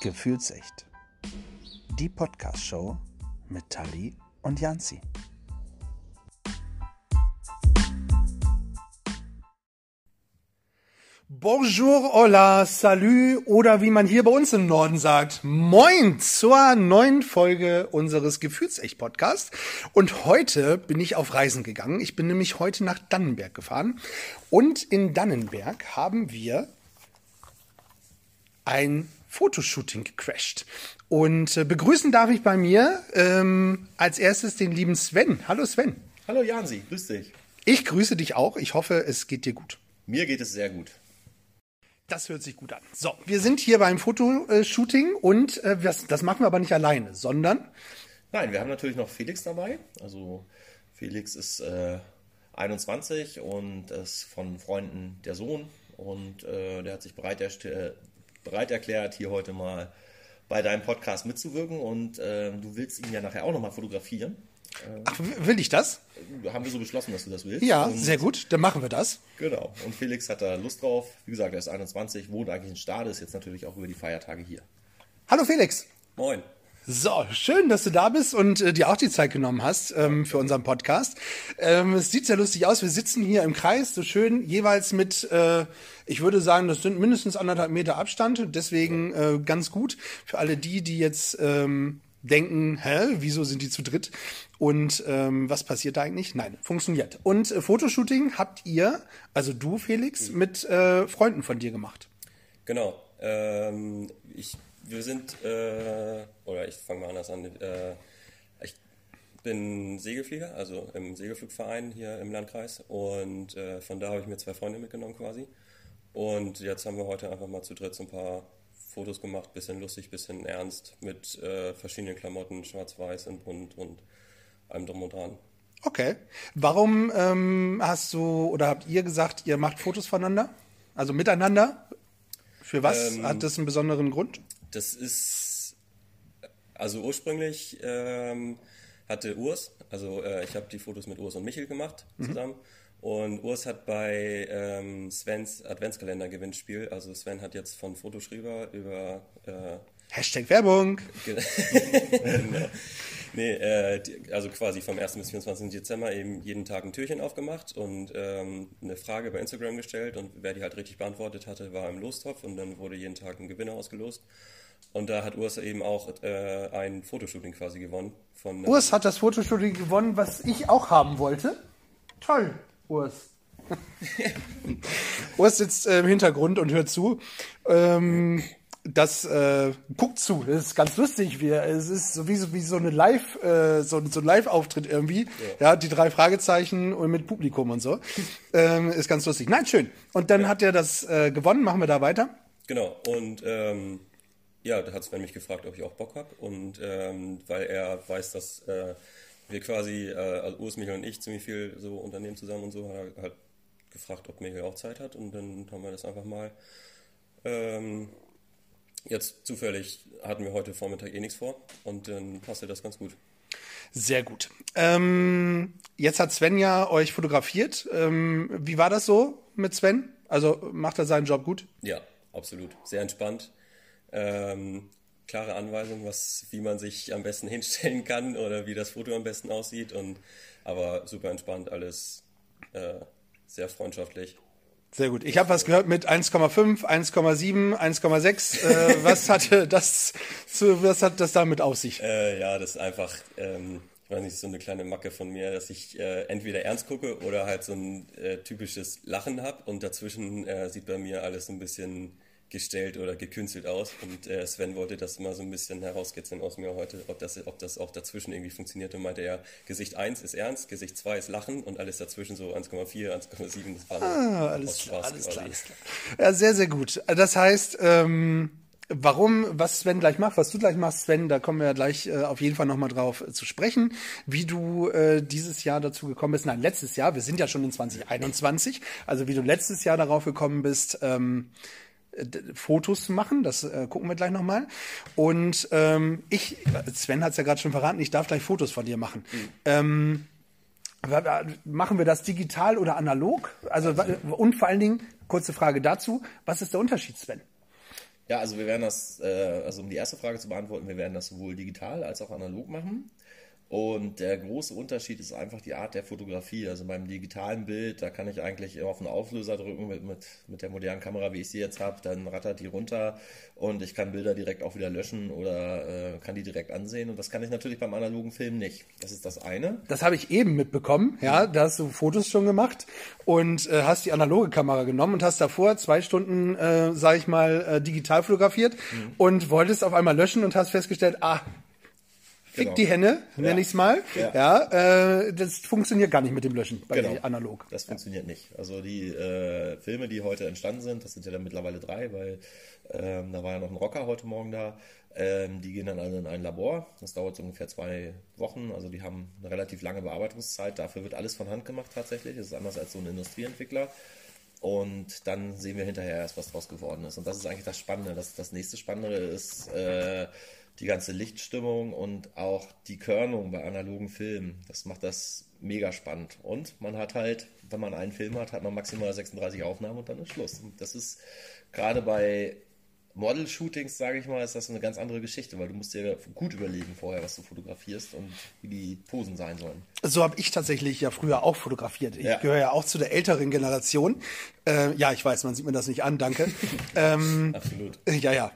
Gefühlsecht. Die Podcast-Show mit Tali und Janzi. Bonjour, hola, salut oder wie man hier bei uns im Norden sagt, moin zur neuen Folge unseres Gefühlsecht-Podcasts. Und heute bin ich auf Reisen gegangen. Ich bin nämlich heute nach Dannenberg gefahren. Und in Dannenberg haben wir ein Fotoshooting gecrashed. Und äh, begrüßen darf ich bei mir ähm, als erstes den lieben Sven. Hallo Sven. Hallo Jansi, grüß dich. Ich grüße dich auch. Ich hoffe, es geht dir gut. Mir geht es sehr gut. Das hört sich gut an. So, wir sind hier beim Fotoshooting und äh, das, das machen wir aber nicht alleine, sondern. Nein, wir haben natürlich noch Felix dabei. Also Felix ist äh, 21 und ist von Freunden der Sohn und äh, der hat sich bereit, äh, bereit erklärt, hier heute mal bei deinem Podcast mitzuwirken und äh, du willst ihn ja nachher auch nochmal fotografieren. Ach, will ich das? Haben wir so beschlossen, dass du das willst. Ja, und, sehr gut, dann machen wir das. Genau. Und Felix hat da Lust drauf. Wie gesagt, er ist 21, wohnt eigentlich in Stade, ist jetzt natürlich auch über die Feiertage hier. Hallo Felix. Moin. So, schön, dass du da bist und äh, dir auch die Zeit genommen hast ähm, für unseren Podcast. Ähm, es sieht sehr lustig aus. Wir sitzen hier im Kreis, so schön, jeweils mit, äh, ich würde sagen, das sind mindestens anderthalb Meter Abstand. Deswegen äh, ganz gut für alle die, die jetzt ähm, denken, hä, wieso sind die zu dritt? Und ähm, was passiert da eigentlich? Nein, funktioniert. Und äh, Fotoshooting habt ihr, also du, Felix, mit äh, Freunden von dir gemacht. Genau. Ähm, ich wir sind, äh, oder ich fange mal anders an. Äh, ich bin Segelflieger, also im Segelflugverein hier im Landkreis. Und äh, von da habe ich mir zwei Freunde mitgenommen quasi. Und jetzt haben wir heute einfach mal zu dritt so ein paar Fotos gemacht, bisschen lustig, bisschen ernst, mit äh, verschiedenen Klamotten, schwarz-weiß und bunt und allem drum und dran. Okay. Warum ähm, hast du oder habt ihr gesagt, ihr macht Fotos voneinander? Also miteinander? Für was ähm, hat das einen besonderen Grund? Das ist, also ursprünglich ähm, hatte Urs, also äh, ich habe die Fotos mit Urs und Michel gemacht mhm. zusammen. Und Urs hat bei ähm, Svens Adventskalender-Gewinnspiel, also Sven hat jetzt von Fotoschrieber über äh, Hashtag Werbung. genau. Nee, äh, also quasi vom 1. bis 24. Dezember eben jeden Tag ein Türchen aufgemacht und ähm, eine Frage bei Instagram gestellt und wer die halt richtig beantwortet hatte, war im Lostopf und dann wurde jeden Tag ein Gewinner ausgelost. Und da hat Urs eben auch äh, ein Fotoshooting quasi gewonnen. Von, äh, Urs hat das Fotoshooting gewonnen, was ich auch haben wollte. Toll, Urs. Urs sitzt äh, im Hintergrund und hört zu. Ähm, das äh, guckt zu. Das ist ganz lustig. Wie, es ist so wie, so wie so eine Live, äh, so, so ein Live-Auftritt irgendwie. Ja. ja. die drei Fragezeichen und mit Publikum und so. ähm, ist ganz lustig. Nein, schön. Und dann ja. hat er das äh, gewonnen. Machen wir da weiter. Genau. Und ähm, ja, da hat Sven mich gefragt, ob ich auch Bock habe. Und ähm, weil er weiß, dass äh, wir quasi, äh, also Urs, Michael und ich, ziemlich viel so unternehmen zusammen und so, hat er halt gefragt, ob Michael auch Zeit hat. Und dann haben wir das einfach mal. Ähm, jetzt zufällig hatten wir heute Vormittag eh nichts vor und dann passte das ganz gut. Sehr gut. Ähm, jetzt hat Sven ja euch fotografiert. Ähm, wie war das so mit Sven? Also macht er seinen Job gut? Ja, absolut. Sehr entspannt ähm, klare Anweisungen, was, wie man sich am besten hinstellen kann oder wie das Foto am besten aussieht. Und, aber super entspannt, alles äh, sehr freundschaftlich. Sehr gut. Ich habe was gehört mit 1,5, 1,7, 1,6. Äh, was hatte das zu, was hat das damit auf sich? Äh, ja, das ist einfach, ähm, ich weiß nicht, so eine kleine Macke von mir, dass ich äh, entweder ernst gucke oder halt so ein äh, typisches Lachen habe und dazwischen äh, sieht bei mir alles ein bisschen gestellt oder gekünstelt aus. Und äh, Sven wollte das mal so ein bisschen herauskitzeln aus mir heute, ob das, ob das auch dazwischen irgendwie funktioniert. Und meinte er, Gesicht 1 ist ernst, Gesicht 2 ist Lachen und alles dazwischen so 1,4, 1,7, das war ah, alles, klar, alles klar, alles klar. Ja, sehr, sehr gut. Das heißt, ähm, Warum, was Sven gleich macht, was du gleich machst, Sven, da kommen wir ja gleich äh, auf jeden Fall nochmal drauf äh, zu sprechen, wie du äh, dieses Jahr dazu gekommen bist, nein, letztes Jahr, wir sind ja schon in 2021, also wie du letztes Jahr darauf gekommen bist, ähm, Fotos zu machen. Das äh, gucken wir gleich nochmal. Und ähm, ich, Sven hat es ja gerade schon verraten, ich darf gleich Fotos von dir machen. Mhm. Ähm, machen wir das digital oder analog? Also, und vor allen Dingen, kurze Frage dazu, was ist der Unterschied, Sven? Ja, also wir werden das, äh, also um die erste Frage zu beantworten, wir werden das sowohl digital als auch analog machen. Und der große Unterschied ist einfach die Art der Fotografie. Also beim digitalen Bild, da kann ich eigentlich auf einen Auflöser drücken mit, mit, mit der modernen Kamera, wie ich sie jetzt habe, dann rattert die runter und ich kann Bilder direkt auch wieder löschen oder äh, kann die direkt ansehen. Und das kann ich natürlich beim analogen Film nicht. Das ist das eine. Das habe ich eben mitbekommen. Ja, da hast du Fotos schon gemacht und äh, hast die analoge Kamera genommen und hast davor zwei Stunden, äh, sag ich mal, äh, digital fotografiert mhm. und wolltest auf einmal löschen und hast festgestellt, ah, Fick genau. die Henne, nenne ja. ich es mal. Ja, ja äh, das funktioniert gar nicht mit dem Löschen bei genau. analog. Das funktioniert nicht. Also die äh, Filme, die heute entstanden sind, das sind ja dann mittlerweile drei, weil ähm, da war ja noch ein Rocker heute Morgen da. Ähm, die gehen dann alle in ein Labor. Das dauert so ungefähr zwei Wochen. Also die haben eine relativ lange Bearbeitungszeit. Dafür wird alles von Hand gemacht tatsächlich. Das ist anders als so ein Industrieentwickler. Und dann sehen wir hinterher erst, was draus geworden ist. Und das ist eigentlich das Spannende. Das, das nächste Spannende ist, äh, die ganze Lichtstimmung und auch die Körnung bei analogen Filmen. Das macht das mega spannend. Und man hat halt, wenn man einen Film hat, hat man maximal 36 Aufnahmen und dann ist Schluss. Und das ist gerade bei Model-Shootings, sage ich mal, ist das eine ganz andere Geschichte, weil du musst dir gut überlegen vorher, was du fotografierst und wie die Posen sein sollen. So habe ich tatsächlich ja früher auch fotografiert. Ich ja. gehöre ja auch zu der älteren Generation. Äh, ja, ich weiß, man sieht mir das nicht an, danke. ähm, Absolut. Ja, ja.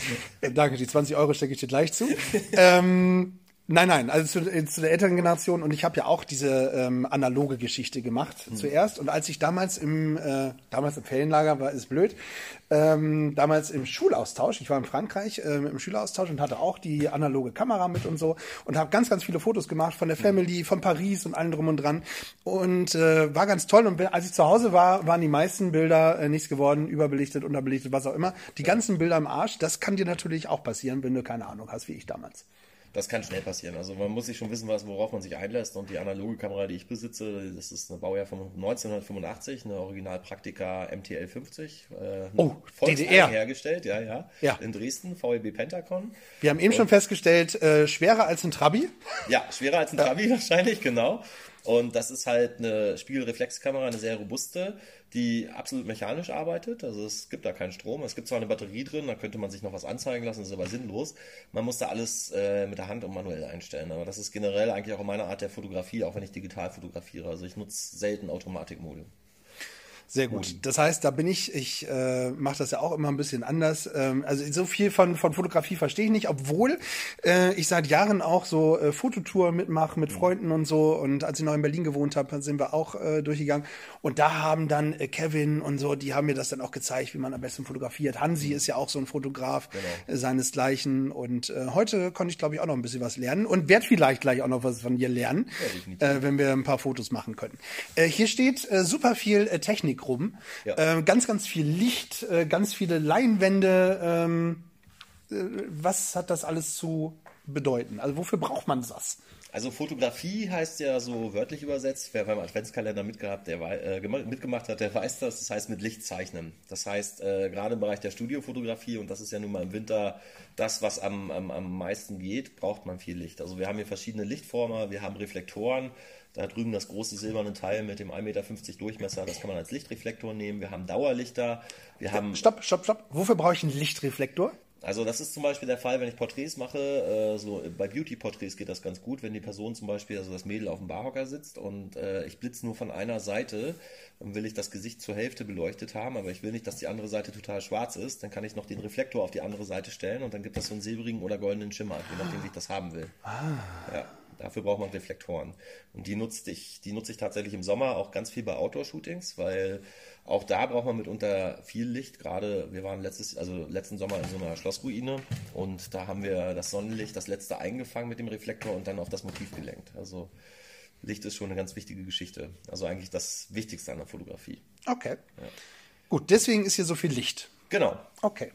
danke, die 20 Euro stecke ich dir gleich zu. ähm, Nein, nein, also zu, zu der älteren Generation. Und ich habe ja auch diese ähm, analoge Geschichte gemacht mhm. zuerst. Und als ich damals im äh, damals im Ferienlager war ist blöd ähm, damals im Schulaustausch ich war in Frankreich äh, im Schüleraustausch und hatte auch die analoge Kamera mit und so und habe ganz ganz viele Fotos gemacht von der Family von Paris und allem drum und dran. Und äh, war ganz toll. Und als ich zu Hause war waren die meisten Bilder äh, nichts geworden überbelichtet unterbelichtet was auch immer. Die ganzen Bilder im Arsch das kann dir natürlich auch passieren wenn du keine Ahnung hast wie ich damals das kann schnell passieren. Also man muss sich schon wissen, was, worauf man sich einlässt. Und die analoge Kamera, die ich besitze, das ist ein Baujahr von 1985, eine Original Praktika MTL 50. Äh, oh, DDR. hergestellt, ja, ja, ja. In Dresden, VEB Pentacon. Wir haben eben Und, schon festgestellt, äh, schwerer als ein Trabi. Ja, schwerer als ein Trabi wahrscheinlich, genau. Und das ist halt eine Spiegelreflexkamera, eine sehr robuste, die absolut mechanisch arbeitet. Also es gibt da keinen Strom. Es gibt zwar eine Batterie drin, da könnte man sich noch was anzeigen lassen, das ist aber sinnlos. Man muss da alles äh, mit der Hand und manuell einstellen. Aber das ist generell eigentlich auch in meiner Art der Fotografie, auch wenn ich digital fotografiere. Also ich nutze selten Automatikmode. Sehr gut. Das heißt, da bin ich, ich äh, mache das ja auch immer ein bisschen anders. Ähm, also so viel von, von Fotografie verstehe ich nicht, obwohl äh, ich seit Jahren auch so äh, Fototour mitmache mit Freunden und so. Und als ich noch in Berlin gewohnt habe, sind wir auch äh, durchgegangen. Und da haben dann äh, Kevin und so, die haben mir das dann auch gezeigt, wie man am besten fotografiert. Hansi ist ja auch so ein Fotograf genau. äh, seinesgleichen. Und äh, heute konnte ich, glaube ich, auch noch ein bisschen was lernen und werde vielleicht gleich auch noch was von dir lernen, ja, äh, wenn wir ein paar Fotos machen können. Äh, hier steht äh, super viel äh, Technik Technik rum. Ja. Äh, ganz, ganz viel Licht, äh, ganz viele Leinwände. Ähm, äh, was hat das alles zu bedeuten? Also wofür braucht man das? Also Fotografie heißt ja so wörtlich übersetzt, wer beim Adventskalender mitgehabt, der äh, mitgemacht hat, der weiß das. Das heißt mit Licht zeichnen. Das heißt äh, gerade im Bereich der Studiofotografie und das ist ja nun mal im Winter das, was am, am, am meisten geht, braucht man viel Licht. Also wir haben hier verschiedene Lichtformer, wir haben Reflektoren. Da drüben das große silberne Teil mit dem 1,50 Meter Durchmesser, das kann man als Lichtreflektor nehmen. Wir haben Dauerlichter. Wir haben stopp, stopp, stopp. Wofür brauche ich einen Lichtreflektor? Also das ist zum Beispiel der Fall, wenn ich Porträts mache, äh, so bei Beauty-Porträts geht das ganz gut, wenn die Person zum Beispiel, also das Mädel auf dem Barhocker sitzt und äh, ich blitze nur von einer Seite, dann will ich das Gesicht zur Hälfte beleuchtet haben, aber ich will nicht, dass die andere Seite total schwarz ist, dann kann ich noch den Reflektor auf die andere Seite stellen und dann gibt das so einen silbrigen oder goldenen Schimmer, je nachdem, wie ich das haben will. Ah. Ja. Dafür braucht man Reflektoren. Und die nutze ich, die nutze ich tatsächlich im Sommer auch ganz viel bei Outdoor-Shootings, weil auch da braucht man mitunter viel Licht. Gerade wir waren letztes, also letzten Sommer in so einer Schlossruine und da haben wir das Sonnenlicht, das letzte eingefangen mit dem Reflektor und dann auf das Motiv gelenkt. Also Licht ist schon eine ganz wichtige Geschichte. Also eigentlich das Wichtigste an der Fotografie. Okay. Ja. Gut, deswegen ist hier so viel Licht. Genau. Okay.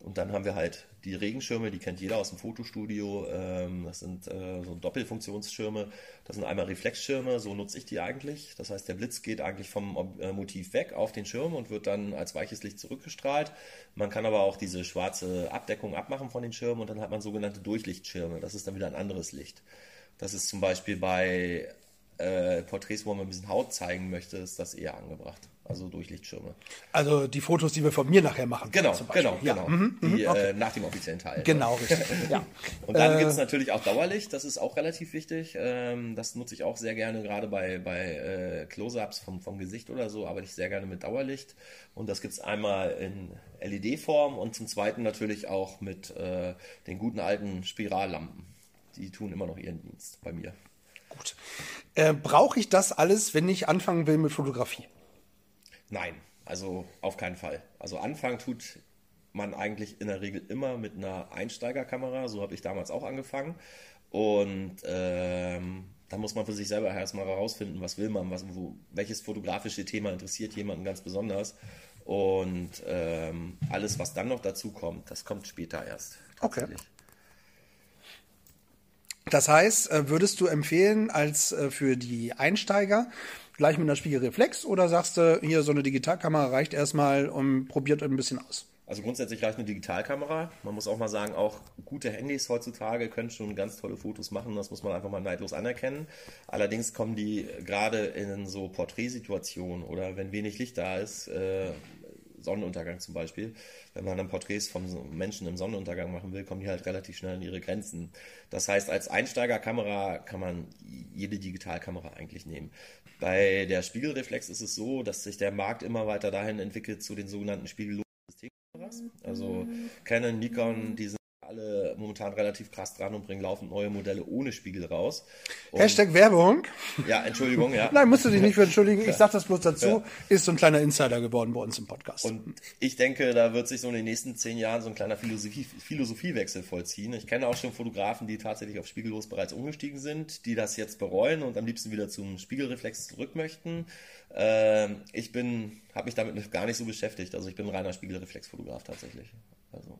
Und dann haben wir halt die Regenschirme, die kennt jeder aus dem Fotostudio. Ähm, das sind äh, so Doppelfunktionsschirme. Das sind einmal Reflexschirme, so nutze ich die eigentlich. Das heißt, der Blitz geht eigentlich vom äh, Motiv weg auf den Schirm und wird dann als weiches Licht zurückgestrahlt. Man kann aber auch diese schwarze Abdeckung abmachen von den Schirmen und dann hat man sogenannte Durchlichtschirme. Das ist dann wieder ein anderes Licht. Das ist zum Beispiel bei äh, Porträts, wo man ein bisschen Haut zeigen möchte, ist das eher angebracht. Also Durchlichtschirme. Also die Fotos, die wir von mir nachher machen. Genau, genau, Ja. genau. Mhm, mhm, die, okay. äh, nach dem offiziellen Teil. Genau, richtig. ja. Und dann Äh, gibt es natürlich auch Dauerlicht, das ist auch relativ wichtig. Ähm, das nutze ich auch sehr gerne, gerade bei, bei äh, Close-Ups vom, vom Gesicht oder so, arbeite ich sehr gerne mit Dauerlicht. Und das gibt es einmal in LED-Form und zum Zweiten natürlich auch mit äh, den guten alten Spirallampen. Die tun immer noch ihren Dienst bei mir. Gut. Äh, Brauche ich das alles, wenn ich anfangen will mit Fotografie? Nein, also auf keinen Fall. Also anfangen tut man eigentlich in der Regel immer mit einer Einsteigerkamera. So habe ich damals auch angefangen. Und ähm, da muss man für sich selber erstmal herausfinden, was will man, was, wo, welches fotografische Thema interessiert jemanden ganz besonders. Und ähm, alles, was dann noch dazu kommt, das kommt später erst. Okay. Das heißt, äh, würdest du empfehlen, als äh, für die Einsteiger gleich mit einer Spiegelreflex oder sagst du, hier so eine Digitalkamera reicht erstmal und probiert ein bisschen aus? Also grundsätzlich reicht eine Digitalkamera. Man muss auch mal sagen, auch gute Handys heutzutage können schon ganz tolle Fotos machen. Das muss man einfach mal neidlos anerkennen. Allerdings kommen die gerade in so Porträtsituationen oder wenn wenig Licht da ist, äh, Sonnenuntergang zum Beispiel, wenn man dann Porträts von Menschen im Sonnenuntergang machen will, kommen die halt relativ schnell an ihre Grenzen. Das heißt, als Einsteigerkamera kann man jede Digitalkamera eigentlich nehmen. Bei der Spiegelreflex ist es so, dass sich der Markt immer weiter dahin entwickelt zu den sogenannten spiegellosen Systemkameras. Also Canon, Nikon, die sind alle momentan relativ krass dran und bringen laufend neue Modelle ohne Spiegel raus. Und, Hashtag Werbung. ja, Entschuldigung, ja. Nein, musst du dich nicht für entschuldigen. Ich sag das bloß dazu. Ist so ein kleiner Insider geworden bei uns im Podcast. Und ich denke, da wird sich so in den nächsten zehn Jahren so ein kleiner Philosophie, Philosophiewechsel vollziehen. Ich kenne auch schon Fotografen, die tatsächlich auf Spiegellos bereits umgestiegen sind, die das jetzt bereuen und am liebsten wieder zum Spiegelreflex zurück möchten. Ähm, ich bin, habe mich damit gar nicht so beschäftigt. Also ich bin ein reiner Spiegelreflexfotograf tatsächlich. Also.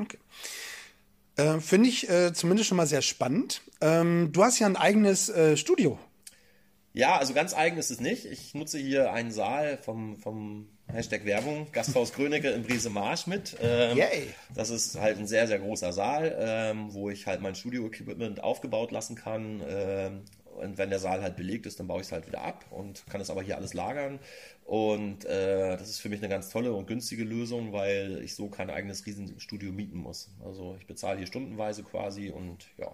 Okay. Äh, Finde ich äh, zumindest schon mal sehr spannend. Ähm, du hast ja ein eigenes äh, Studio. Ja, also ganz eigen ist es nicht. Ich nutze hier einen Saal vom, vom Hashtag Werbung, Gasthaus Krönecke in Briese-Marsch mit. Ähm, Yay. Das ist halt ein sehr, sehr großer Saal, ähm, wo ich halt mein Studio-Equipment aufgebaut lassen kann. Ähm, und wenn der Saal halt belegt ist, dann baue ich es halt wieder ab und kann es aber hier alles lagern. Und äh, das ist für mich eine ganz tolle und günstige Lösung, weil ich so kein eigenes Riesenstudio mieten muss. Also ich bezahle hier stundenweise quasi und ja,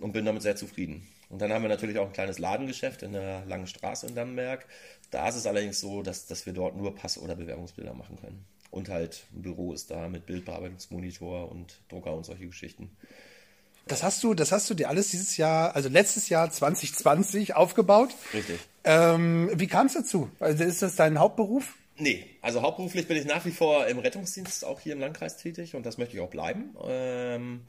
und bin damit sehr zufrieden. Und dann haben wir natürlich auch ein kleines Ladengeschäft in der Langen Straße in Dannenberg. Da ist es allerdings so, dass, dass wir dort nur Pass- oder Bewerbungsbilder machen können. Und halt ein Büro ist da mit Bildbearbeitungsmonitor und Drucker und solche Geschichten. Das hast du, das hast du dir alles dieses Jahr, also letztes Jahr 2020 aufgebaut. Richtig. Ähm, wie kam es dazu? Also ist das dein Hauptberuf? Nee, also hauptberuflich bin ich nach wie vor im Rettungsdienst auch hier im Landkreis tätig und das möchte ich auch bleiben, ähm,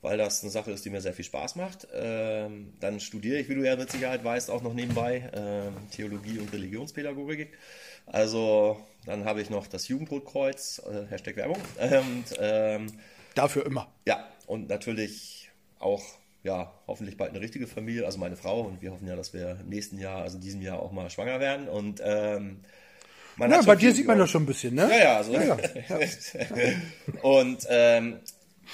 weil das eine Sache ist, die mir sehr viel Spaß macht. Ähm, dann studiere ich, wie du ja mit Sicherheit weißt, auch noch nebenbei ähm, Theologie und Religionspädagogik. Also dann habe ich noch das Jugendrotkreuz, äh, Hashtag Werbung. Und, ähm, Dafür immer. ja, und natürlich auch, ja, hoffentlich bald eine richtige Familie, also meine Frau. Und wir hoffen ja, dass wir im nächsten Jahr, also in diesem Jahr auch mal schwanger werden. Und ähm, man Ja, bei dir sieht man das schon ein bisschen, ne? ja, ja, also. Ja, und ähm,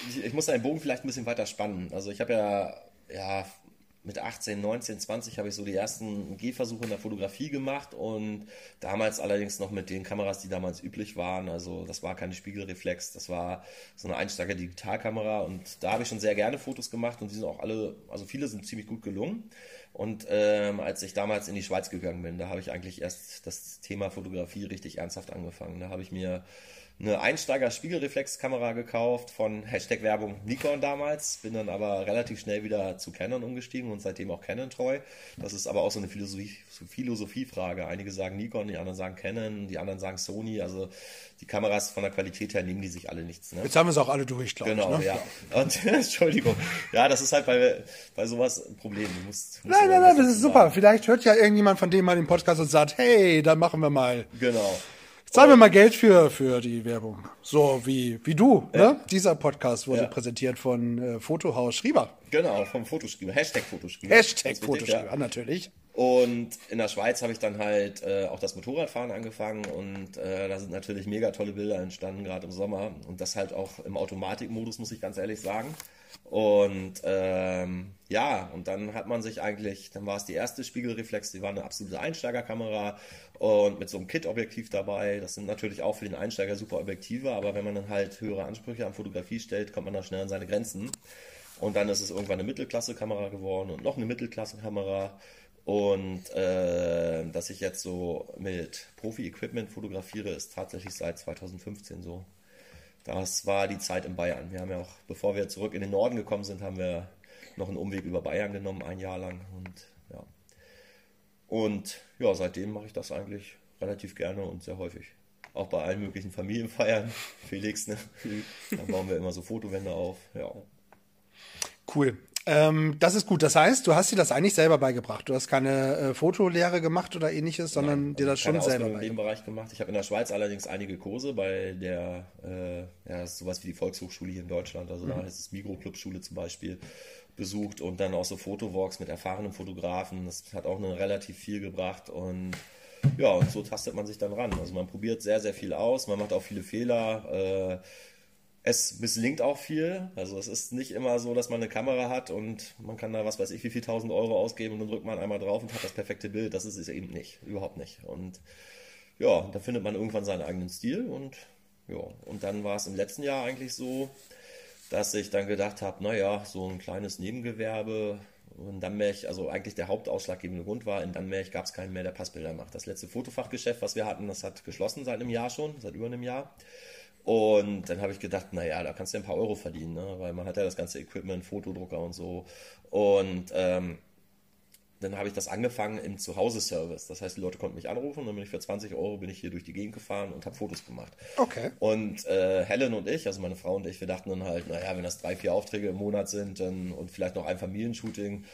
ich, ich muss den Bogen vielleicht ein bisschen weiter spannen. Also ich habe ja, ja, mit 18, 19, 20 habe ich so die ersten Gehversuche in der Fotografie gemacht und damals allerdings noch mit den Kameras, die damals üblich waren. Also das war keine Spiegelreflex, das war so eine Einsteiger Digitalkamera und da habe ich schon sehr gerne Fotos gemacht und die sind auch alle, also viele sind ziemlich gut gelungen. Und ähm, als ich damals in die Schweiz gegangen bin, da habe ich eigentlich erst das Thema Fotografie richtig ernsthaft angefangen. Da habe ich mir eine Einsteiger-Spiegelreflexkamera gekauft von Hashtag Werbung Nikon damals, bin dann aber relativ schnell wieder zu Canon umgestiegen und seitdem auch Canon treu. Das ist aber auch so eine Philosophie, so Philosophiefrage. Einige sagen Nikon, die anderen sagen Canon, die anderen sagen Sony. Also die Kameras von der Qualität her nehmen die sich alle nichts. Ne? Jetzt haben wir es auch alle durch, glaube Genau, ich. Ne? ja. Und Entschuldigung. Ja, das ist halt bei, bei sowas ein Problem. Du musst, musst Nein, nein, nein, das ist super. Vielleicht hört ja irgendjemand von dem mal den Podcast und sagt, hey, dann machen wir mal. Genau. Zahlen wir mal Geld für, für die Werbung. So wie, wie du. Ne? Dieser Podcast wurde Ja. präsentiert von äh, Fotohaus Schrieber. Genau, vom Fotoschreiber. Hashtag Fotoschreiber. Hashtag Fotoschrieber, ja. natürlich. Und in der Schweiz habe ich dann halt äh, auch das Motorradfahren angefangen und äh, da sind natürlich mega tolle Bilder entstanden, gerade im Sommer. Und das halt auch im Automatikmodus, muss ich ganz ehrlich sagen. Und ähm, ja, und dann hat man sich eigentlich, dann war es die erste Spiegelreflex, die war eine absolute Einsteigerkamera und mit so einem Kit-Objektiv dabei. Das sind natürlich auch für den Einsteiger super Objektive, aber wenn man dann halt höhere Ansprüche an Fotografie stellt, kommt man da schnell an seine Grenzen. Und dann ist es irgendwann eine Mittelklasse-Kamera geworden und noch eine Mittelklasse-Kamera. Und äh, dass ich jetzt so mit Profi-Equipment fotografiere, ist tatsächlich seit 2015 so. Das war die Zeit in Bayern. Wir haben ja auch, bevor wir zurück in den Norden gekommen sind, haben wir noch einen Umweg über Bayern genommen, ein Jahr lang. Und ja, und ja, seitdem mache ich das eigentlich relativ gerne und sehr häufig. Auch bei allen möglichen Familienfeiern. Felix, ne? Dann bauen wir immer so Fotowände auf. Ja. Cool. Ähm, das ist gut. Das heißt, du hast dir das eigentlich selber beigebracht. Du hast keine äh, Fotolehre gemacht oder ähnliches, sondern Nein, dir das also keine schon selber Ausbildung in dem beigebracht. Bereich gemacht. Ich habe in der Schweiz allerdings einige Kurse bei der, äh, ja, das ist sowas wie die Volkshochschule hier in Deutschland. Also da heißt es Mikroclub-Schule zum Beispiel besucht und dann auch so Fotowalks mit erfahrenen Fotografen. Das hat auch eine relativ viel gebracht und ja, und so tastet man sich dann ran. Also man probiert sehr, sehr viel aus, man macht auch viele Fehler. Äh, es misslingt auch viel. Also es ist nicht immer so, dass man eine Kamera hat und man kann da was weiß ich wie viel tausend Euro ausgeben und dann drückt man einmal drauf und hat das perfekte Bild. Das ist es eben nicht, überhaupt nicht. Und ja, da findet man irgendwann seinen eigenen Stil und ja, und dann war es im letzten Jahr eigentlich so, dass ich dann gedacht habe, naja, so ein kleines Nebengewerbe in Dannmerch, also eigentlich der hauptausschlaggebende Grund war, in Dannmerch gab es keinen mehr, der Passbilder macht. Das letzte Fotofachgeschäft, was wir hatten, das hat geschlossen seit einem Jahr schon, seit über einem Jahr. Und dann habe ich gedacht, naja, da kannst du ja ein paar Euro verdienen, ne? weil man hat ja das ganze Equipment, Fotodrucker und so. Und ähm, dann habe ich das angefangen im Zuhause-Service. Das heißt, die Leute konnten mich anrufen und dann bin ich für 20 Euro bin ich hier durch die Gegend gefahren und habe Fotos gemacht. Okay. Und äh, Helen und ich, also meine Frau und ich, wir dachten dann halt, naja, wenn das drei, vier Aufträge im Monat sind dann, und vielleicht noch ein Familienshooting,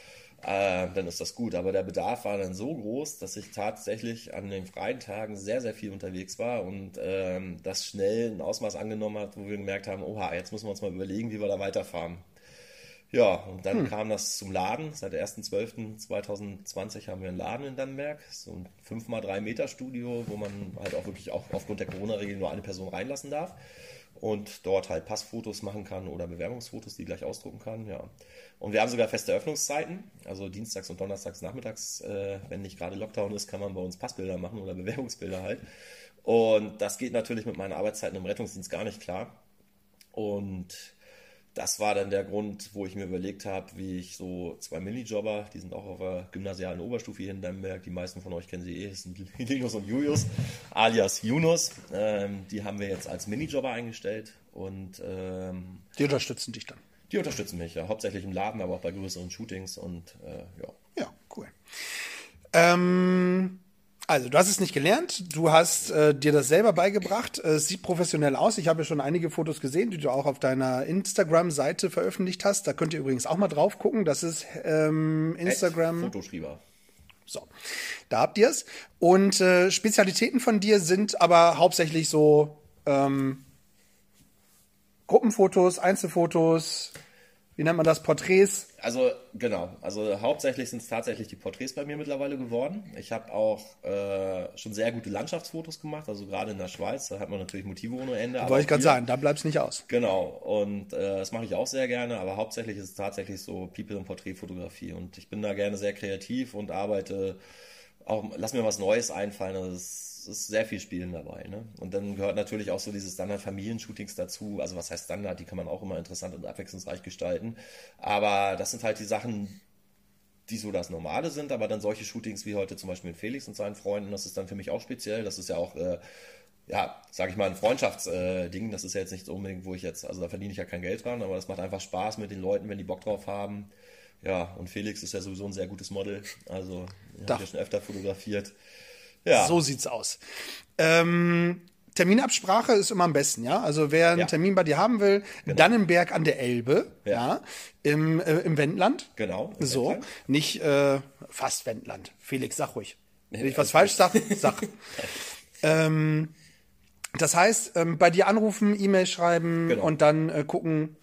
äh, dann ist das gut. Aber der Bedarf war dann so groß, dass ich tatsächlich an den freien Tagen sehr, sehr viel unterwegs war und ähm, das schnell ein Ausmaß angenommen hat, wo wir gemerkt haben, oha, jetzt müssen wir uns mal überlegen, wie wir da weiterfahren. Ja, und dann kam das zum Laden. Seit der 1.12.2020 haben wir einen Laden in Dannenberg. So ein 5x3 Meter Studio, wo man halt auch wirklich auch aufgrund der Corona-Regeln nur eine Person reinlassen darf. Und dort halt Passfotos machen kann oder Bewerbungsfotos, die gleich ausdrucken kann. Ja. Und wir haben sogar feste Öffnungszeiten. Also dienstags und donnerstags nachmittags, äh, wenn nicht gerade Lockdown ist, kann man bei uns Passbilder machen oder Bewerbungsbilder halt. Und das geht natürlich mit meinen Arbeitszeiten im Rettungsdienst gar nicht klar. Und das war dann der Grund, wo ich mir überlegt habe, wie ich so zwei Minijobber, die sind auch auf der gymnasialen Oberstufe hier in Dannenberg, die meisten von euch kennen sie eh, das sind Linus und Julius, alias Yunus. Ähm, die haben wir jetzt als Minijobber eingestellt und ähm, Die unterstützen dich dann. die unterstützen mich ja, hauptsächlich im Laden, aber auch bei größeren Shootings und äh, ja. Ja, cool. Ähm, also, du hast es nicht gelernt, du hast äh, dir das selber beigebracht. Äh, Es sieht professionell aus. Ich habe ja schon einige Fotos gesehen, die du auch auf deiner Instagram-Seite veröffentlicht hast. Da könnt ihr übrigens auch mal drauf gucken. Das ist ähm, Instagram. Fotoschrieber. So, da habt ihr es. Und äh, Spezialitäten von dir sind aber hauptsächlich so ähm, Gruppenfotos, Einzelfotos, wie nennt man das, Porträts. Also genau, also hauptsächlich sind es tatsächlich die Porträts bei mir mittlerweile geworden. Ich habe auch äh, schon sehr gute Landschaftsfotos gemacht, also gerade in der Schweiz, da hat man natürlich Motive ohne Ende. aber Wollte ich gerade sagen, da bleibt's nicht aus. Genau, und äh, das mache ich auch sehr gerne, aber hauptsächlich ist es tatsächlich so People- und Porträtfotografie und ich bin da gerne sehr kreativ und arbeite auch, lass mir was Neues einfallen, also es ist sehr viel Spielen dabei. Ne? Und dann gehört natürlich auch so diese Standard-Familienshootings dazu, also was heißt Standard, die kann man auch immer interessant und abwechslungsreich gestalten, aber das sind halt die Sachen, die so das Normale sind, aber dann solche Shootings wie heute zum Beispiel mit Felix und seinen Freunden, das ist dann für mich auch speziell. Das ist ja auch, äh, ja, sag ich mal, ein Freundschaftsding. das ist ja jetzt nicht so unbedingt, wo ich jetzt, also da verdiene ich ja kein Geld dran, aber das macht einfach Spaß mit den Leuten, wenn die Bock drauf haben. Ja, und Felix ist ja sowieso ein sehr gutes Model. Also, ich habe ja schon öfter fotografiert. Ja, So sieht's aus. Ähm, Terminabsprache ist immer am besten, ja. Also wer einen Ja. Termin bei dir haben will, Dannenberg an der Elbe, ja, Ja. im, äh, im Wendland. genau. im So, Wendland. nicht äh, fast Wendland. Felix, sag ruhig. Wenn ich was falsch sag, sag. ähm, das heißt, ähm, bei dir anrufen, E-Mail schreiben Genau. und dann äh, gucken.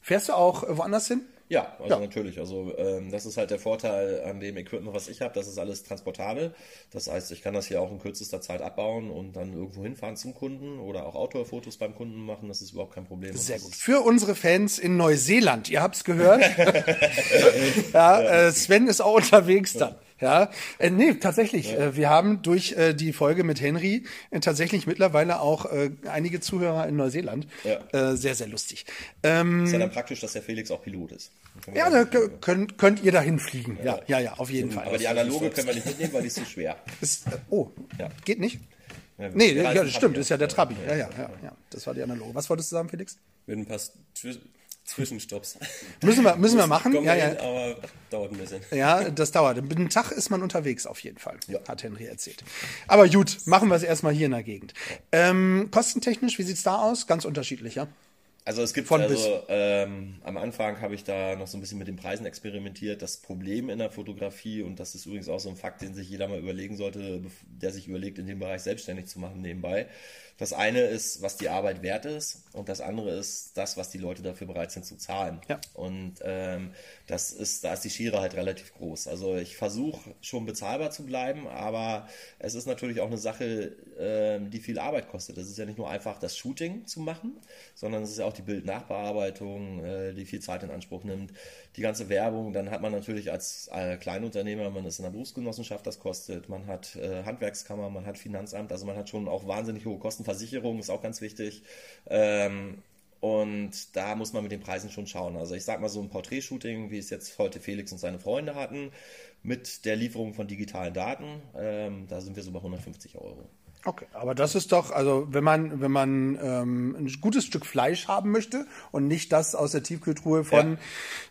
Fährst du auch äh, woanders hin? Ja, also Ja. natürlich. Also ähm, das ist halt der Vorteil an dem Equipment, was ich habe. Das ist alles transportabel. Das heißt, ich kann das hier auch in kürzester Zeit abbauen und dann irgendwo hinfahren zum Kunden oder auch Outdoor-Fotos beim Kunden machen. Das ist überhaupt kein Problem. Sehr gut. Für unsere Fans in Neuseeland, ihr habt's gehört. ja, Äh, Sven ist auch unterwegs dann. Ja, äh, nee, tatsächlich. Äh, wir haben durch äh, die Folge mit Henry äh, tatsächlich mittlerweile auch äh, einige Zuhörer in Neuseeland. Ja. Äh, sehr, sehr lustig. Ähm, Ist ja dann praktisch, dass der Felix auch Pilot ist. Ja, dann- da könnt, könnt ihr dahin fliegen. Ja, ja, ja, auf jeden Fall. Aber die analoge können wir nicht mitnehmen, weil die ist zu schwer. Ist, äh, oh, Ja. geht nicht? Ja, Nee, ja, stimmt, ist ja der Trabi. Ja, ja, ja, ja. Das war die analoge. Was wolltest du sagen, Felix? Mit ein paar Zwischenstopps. Müssen wir, müssen wir machen. Ja, ja. hin, aber dauert ein bisschen. Ja, das dauert. Einen Tag ist man unterwegs auf jeden Fall, Ja. hat Henry erzählt. Aber gut, machen wir es erstmal hier in der Gegend. Ähm, kostentechnisch, wie sieht's da aus? Ganz unterschiedlich, ja? Also es gibt Von also ähm, am Anfang habe ich da noch so ein bisschen mit den Preisen experimentiert. Das Problem in der Fotografie und das ist übrigens auch so ein Fakt, den sich jeder mal überlegen sollte, der sich überlegt, in dem Bereich selbstständig zu machen nebenbei. Das eine ist, was die Arbeit wert ist und das andere ist das, was die Leute dafür bereit sind zu zahlen. Ja. Und ähm, das ist, da ist die Schere halt relativ groß. Also ich versuche schon bezahlbar zu bleiben, aber es ist natürlich auch eine Sache, ähm, die viel Arbeit kostet. Es ist ja nicht nur einfach das Shooting zu machen, sondern es ist ja auch die Bildnachbearbeitung, äh, die viel Zeit in Anspruch nimmt, die ganze Werbung. Dann hat man natürlich als äh, Kleinunternehmer, man ist in der Berufsgenossenschaft, das kostet. Man hat äh, Handwerkskammer, man hat Finanzamt, also man hat schon auch wahnsinnig hohe Kosten. Versicherung ist auch ganz wichtig. Ähm, und da muss man mit den Preisen schon schauen. Also ich sag mal so ein Porträtshooting, wie es jetzt heute Felix und seine Freunde hatten, mit der Lieferung von digitalen Daten, ähm, da sind wir so bei 150 Euro. Okay, aber das ist doch, also wenn man, wenn man ähm, ein gutes Stück Fleisch haben möchte und nicht das aus der Tiefkühltruhe von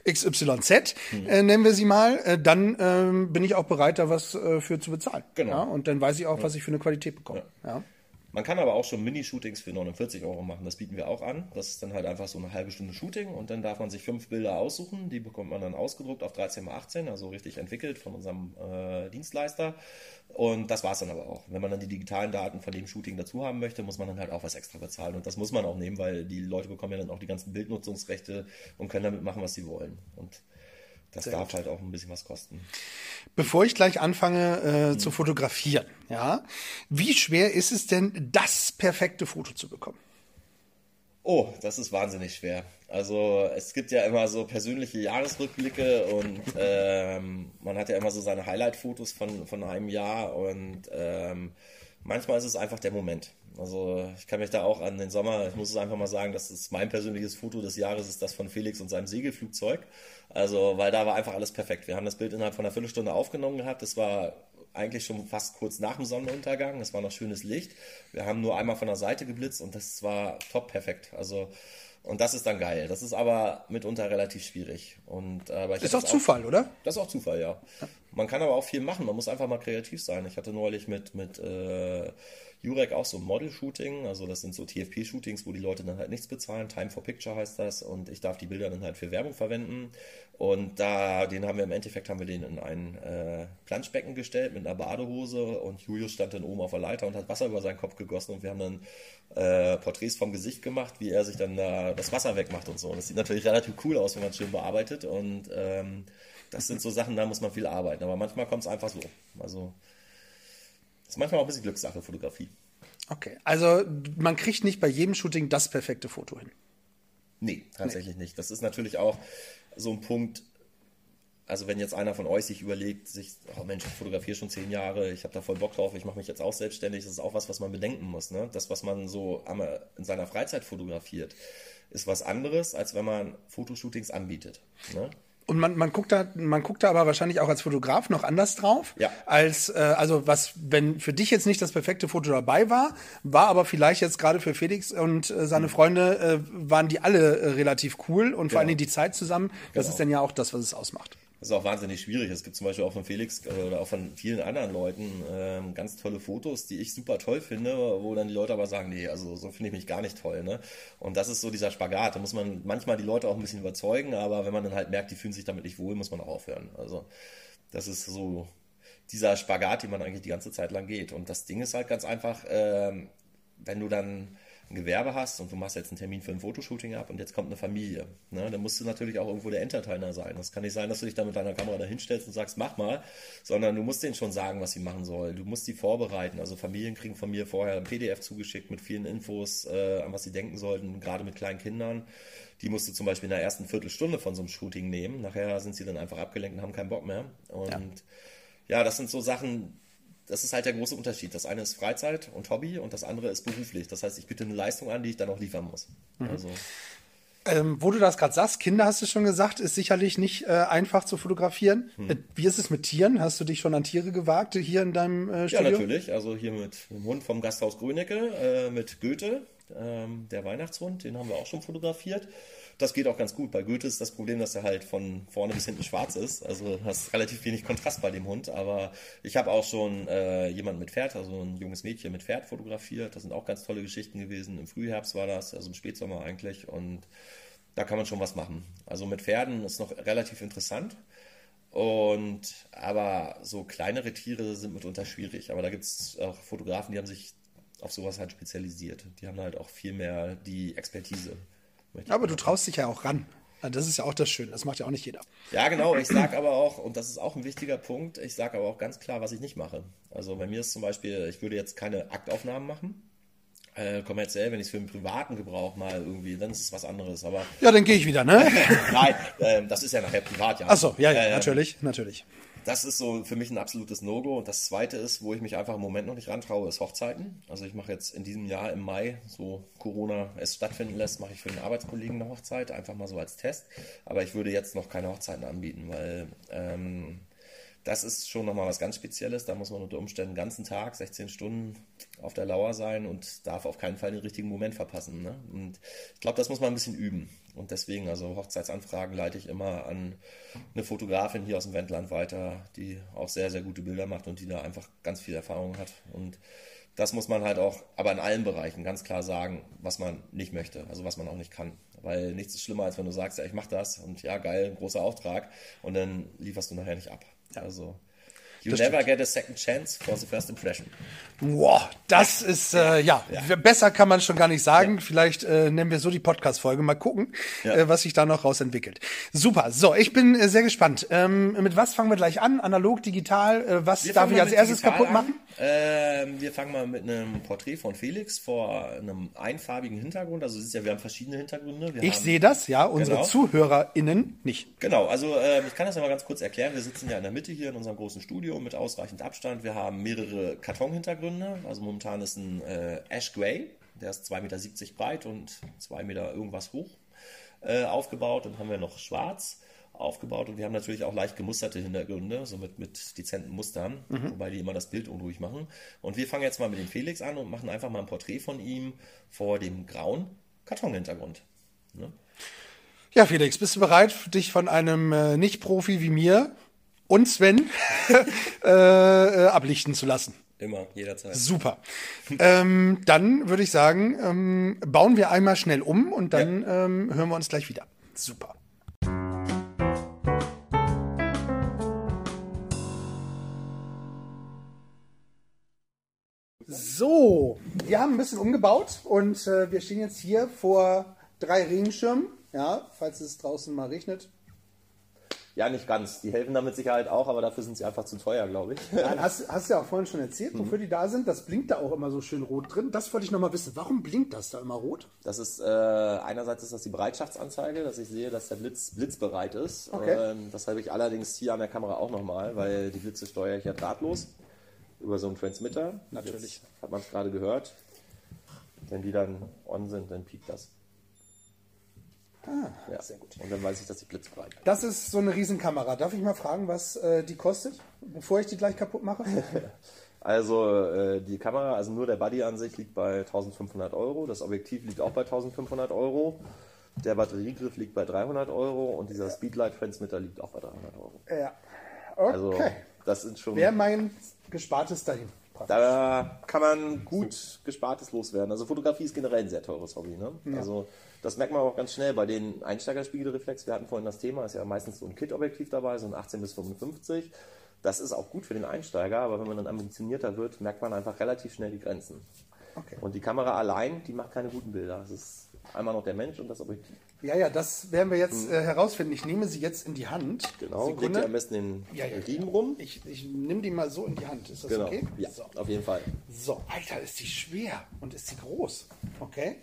XYZ, äh, nennen wir sie mal, äh, dann ähm, bin ich auch bereit, da was äh, für zu bezahlen. Genau. Ja, und dann weiß ich auch, was ich für eine Qualität bekomme. Ja. Man kann aber auch schon Mini-Shootings für 49 Euro machen. Das bieten wir auch an. Das ist dann halt einfach so eine halbe Stunde Shooting und dann darf man sich fünf Bilder aussuchen. Die bekommt man dann ausgedruckt auf 13x18, also richtig entwickelt von unserem äh, Dienstleister. Und das war's dann aber auch. Wenn man dann die digitalen Daten von dem Shooting dazu haben möchte, muss man dann halt auch was extra bezahlen. Und das muss man auch nehmen, weil die Leute bekommen ja dann auch die ganzen Bildnutzungsrechte und können damit machen, was sie wollen. Und das Sehr darf gut. halt auch ein bisschen was kosten. Bevor ich gleich anfange äh, zu fotografieren, ja, wie schwer ist es denn, das perfekte Foto zu bekommen? Oh, das ist wahnsinnig schwer. Also es gibt ja immer so persönliche Jahresrückblicke und ähm, man hat ja immer so seine Highlight-Fotos von, von einem Jahr und ähm, manchmal ist es einfach der Moment. Also ich kann mich da auch an den Sommer, ich muss es einfach mal sagen, das ist mein persönliches Foto des Jahres, ist das von Felix und seinem Segelflugzeug. Also, weil da war einfach alles perfekt. Wir haben das Bild innerhalb von einer Viertelstunde aufgenommen gehabt. Das war eigentlich schon fast kurz nach dem Sonnenuntergang. Es war noch schönes Licht. Wir haben nur einmal von der Seite geblitzt und das war top perfekt. Also, und das ist dann geil. Das ist aber mitunter relativ schwierig. Und, äh, aber ich Ist das Zufall, oder? das ist auch Zufall, ja. Man kann aber auch viel machen. Man muss einfach mal kreativ sein. Ich hatte neulich mit, mit äh, Jurek auch so Model-Shooting. Also das sind so TFP-Shootings, wo die Leute dann halt nichts bezahlen. Time for Picture heißt das. Und ich darf die Bilder dann halt für Werbung verwenden. Und da, den haben wir im Endeffekt, haben wir den in ein äh, Planschbecken gestellt mit einer Badehose. Und Julius stand dann oben auf der Leiter und hat Wasser über seinen Kopf gegossen. Und wir haben dann äh, Porträts vom Gesicht gemacht, wie er sich dann da das Wasser wegmacht und so. Und das sieht natürlich relativ cool aus, wenn man es schön bearbeitet. Und ähm, das sind so Sachen, da muss man viel arbeiten. Aber manchmal kommt es einfach so. Also, ist manchmal auch ein bisschen Glückssache, Fotografie. Okay, also man kriegt nicht bei jedem Shooting das perfekte Foto hin. Nee, tatsächlich nicht. Das ist natürlich auch so ein Punkt. Also wenn jetzt einer von euch sich überlegt, sich, oh Mensch, ich fotografiere schon zehn Jahre, ich habe da voll Bock drauf, ich mache mich jetzt auch selbstständig, das ist auch was, was man bedenken muss. Ne? Das, was man so in seiner Freizeit fotografiert, ist was anderes, als wenn man Fotoshootings anbietet. Ne? Und man, man guckt da, man guckt da aber wahrscheinlich auch als Fotograf noch anders drauf. Ja. Als, äh, also was, wenn für dich jetzt nicht das perfekte Foto dabei war, war aber vielleicht jetzt gerade für Felix und äh, seine Freunde, äh, waren die alle äh, relativ cool und vor allen Dingen die Zeit zusammen. Das Genau. ist dann ja auch das, was es ausmacht. Das ist auch wahnsinnig schwierig. Es gibt zum Beispiel auch von Felix äh, oder auch von vielen anderen Leuten ähm, ganz tolle Fotos, die ich super toll finde, wo dann die Leute aber sagen, nee, also so finde ich mich gar nicht toll. Ne? Und das ist so dieser Spagat. Da muss man manchmal die Leute auch ein bisschen überzeugen, aber wenn man dann halt merkt, die fühlen sich damit nicht wohl, muss man auch aufhören. Also das ist so dieser Spagat, den man eigentlich die ganze Zeit lang geht. Und das Ding ist halt ganz einfach, ähm, wenn du dann ein Gewerbe hast und du machst jetzt einen Termin für ein Fotoshooting ab und jetzt kommt eine Familie, ne, dann musst du natürlich auch irgendwo der Entertainer sein. Das kann nicht sein, dass du dich dann mit deiner Kamera da hinstellst und sagst, mach mal, sondern du musst denen schon sagen, was sie machen sollen. Du musst die vorbereiten. Also Familien kriegen von mir vorher ein PDF zugeschickt mit vielen Infos, äh, an was sie denken sollten, gerade mit kleinen Kindern. Die musst du zum Beispiel in der ersten Viertelstunde von so einem Shooting nehmen. Nachher sind sie dann einfach abgelenkt und haben keinen Bock mehr. Und ja, das sind so Sachen, das ist halt der große Unterschied. Das eine ist Freizeit und Hobby und das andere ist beruflich. Das heißt, ich biete eine Leistung an, die ich dann auch liefern muss. Mhm. Also, Ähm, wo du das gerade sagst, Kinder hast du schon gesagt, ist sicherlich nicht äh, einfach zu fotografieren. Hm. Wie ist es mit Tieren? Hast du dich schon an Tiere gewagt hier in deinem äh, ja, Studio? natürlich. Also hier mit dem Hund vom Gasthaus Grünecke, äh, mit Goethe, ähm, der Weihnachtshund, den haben wir auch schon fotografiert. Das geht auch ganz gut. Bei Goethe ist das Problem, dass er halt von vorne bis hinten schwarz ist. Also hast relativ wenig Kontrast bei dem Hund. Aber ich habe auch schon äh, jemanden mit Pferd, also ein junges Mädchen mit Pferd fotografiert. Das sind auch ganz tolle Geschichten gewesen. Im Frühherbst war das, also im Spätsommer eigentlich. Und da kann man schon was machen. Also mit Pferden ist noch relativ interessant. Und aber so kleinere Tiere sind mitunter schwierig. Aber da gibt es auch Fotografen, die haben sich auf sowas halt spezialisiert. Die haben halt auch viel mehr die Expertise. Aber du traust dich ja auch ran. Ja, Das ist ja auch das Schöne. Das macht ja auch nicht jeder. Ja, genau. Ich sage aber auch, und das ist auch ein wichtiger Punkt, ich sage aber auch ganz klar, was ich nicht mache. Also bei mir ist zum Beispiel, ich würde jetzt keine Aktaufnahmen machen. Äh, kommerziell, wenn ich es für einen privaten Gebrauch mal irgendwie, dann ist es was anderes. Aber Ja, dann gehe ich wieder, ne? nein, ähm, das ist ja nachher privat, ja. Achso, ja, ja, Ähm, natürlich, natürlich. Das ist so für mich ein absolutes No-Go. Und das zweite ist, wo ich mich einfach im Moment noch nicht rantraue, ist Hochzeiten. Also ich mache jetzt in diesem Jahr im Mai, so Corona es stattfinden lässt, mache ich für einen Arbeitskollegen eine Hochzeit, einfach mal so als Test. Aber ich würde jetzt noch keine Hochzeiten anbieten, weil ähm, das ist schon nochmal was ganz Spezielles. Da muss man unter Umständen den ganzen Tag, 16 Stunden auf der Lauer sein und darf auf keinen Fall den richtigen Moment verpassen. Ne? Und ich glaube, das muss man ein bisschen üben. Und deswegen, also Hochzeitsanfragen leite ich immer an eine Fotografin hier aus dem Wendland weiter, die auch sehr, sehr gute Bilder macht und die da einfach ganz viel Erfahrung hat. Und das muss man halt auch, aber in allen Bereichen ganz klar sagen, was man nicht möchte, also was man auch nicht kann. Weil nichts ist schlimmer, als wenn du sagst, ja, ich mache das und ja, geil, großer Auftrag und dann lieferst du nachher nicht ab. Also, you Das never stimmt. get a second chance for the first impression. Boah, das ist, äh, ja, Ja. besser kann man schon gar nicht sagen. Vielleicht äh, nennen wir so die Podcast-Folge. Mal gucken, Ja. äh, was sich da noch rausentwickelt. Super, so, ich bin äh, sehr gespannt. Ähm, mit was fangen wir gleich an? Analog, digital? Äh, was Wir darf ich als erstes kaputt an. machen? Ähm, wir fangen mal mit einem Porträt von Felix vor einem einfarbigen Hintergrund. Also, ist ja, wir haben verschiedene Hintergründe. Wir Ich haben, sehe das, ja, unsere Genau. ZuhörerInnen nicht. Genau, also ähm, ich kann das ja mal ganz kurz erklären. Wir sitzen ja in der Mitte hier in unserem großen Studio mit ausreichend Abstand. Wir haben mehrere Kartonhintergründe. Also momentan ist ein äh, Ash Grey, der ist 2,70 Meter breit und 2 Meter irgendwas hoch äh, aufgebaut. Dann haben wir noch schwarz aufgebaut und wir haben natürlich auch leicht gemusterte Hintergründe, so mit, mit dezenten Mustern, wobei die immer das Bild unruhig machen. Und wir fangen jetzt mal mit dem Felix an und machen einfach mal ein Porträt von ihm vor dem grauen Kartonhintergrund. Ne? Ja, Felix, bist du bereit, dich von einem äh, Nicht-Profi wie mir und Sven äh, äh, ablichten zu lassen? Immer, jederzeit. Super. ähm, dann würde ich sagen, ähm, bauen wir einmal schnell um und dann ähm, hören wir uns gleich wieder. Super. So, wir haben ein bisschen umgebaut und äh, wir stehen jetzt hier vor drei Regenschirmen. Ja, falls es draußen mal regnet. Ja, nicht ganz. Die helfen da mit Sicherheit auch, aber dafür sind sie einfach zu teuer, glaube ich. Ja, hast, hast du ja auch vorhin schon erzählt, wofür die da sind. Das blinkt da auch immer so schön rot drin. Das wollte ich noch mal wissen. Warum blinkt das da immer rot? Das ist äh, einerseits ist das die Bereitschaftsanzeige, dass ich sehe, dass der Blitz blitzbereit ist. Okay. Ähm, das habe ich allerdings hier an der Kamera auch nochmal, weil die Blitze steuere ich ja drahtlos über so einen Transmitter. Natürlich. Jetzt hat man es gerade gehört. Wenn die dann on sind, dann piept das. Ah, Ja. sehr gut. Und dann weiß ich, dass die blitzbereit. Das ist so eine Riesenkamera. Darf ich mal fragen, was äh, die kostet, bevor ich die gleich kaputt mache? Also äh, die Kamera, also nur der Body an sich liegt bei 1500 Euro. Das Objektiv liegt auch bei 1500 Euro. Der Batteriegriff liegt bei 300 Euro und dieser Speedlight Transmitter liegt auch bei 300 Euro. ja. Also Okay. das sind schon. Wäre mein gespartes dahin. praktisch. Da kann man gut Gespartes loswerden. Also Fotografie ist generell ein sehr teures Hobby. Ne? Also das merkt man auch ganz schnell bei den Einsteigerspiegelreflex. Wir hatten vorhin das Thema, ist ja meistens so ein Kit-Objektiv dabei, so ein 18 bis 55. Das ist auch gut für den Einsteiger, aber wenn man dann ambitionierter wird, merkt man einfach relativ schnell die Grenzen. Okay. Und die Kamera allein, die macht keine guten Bilder. Es ist einmal noch der Mensch und das Objektiv. Ja, ja, das werden wir jetzt äh, herausfinden. Ich nehme sie jetzt in die Hand. Genau, legt ihr am besten den Ja, ja, Riemen rum. Ich, ich nehme die mal so in die Hand. Ist das Genau, okay? ja, So. auf jeden Fall. so, Alter, ist die schwer und ist die groß. Okay.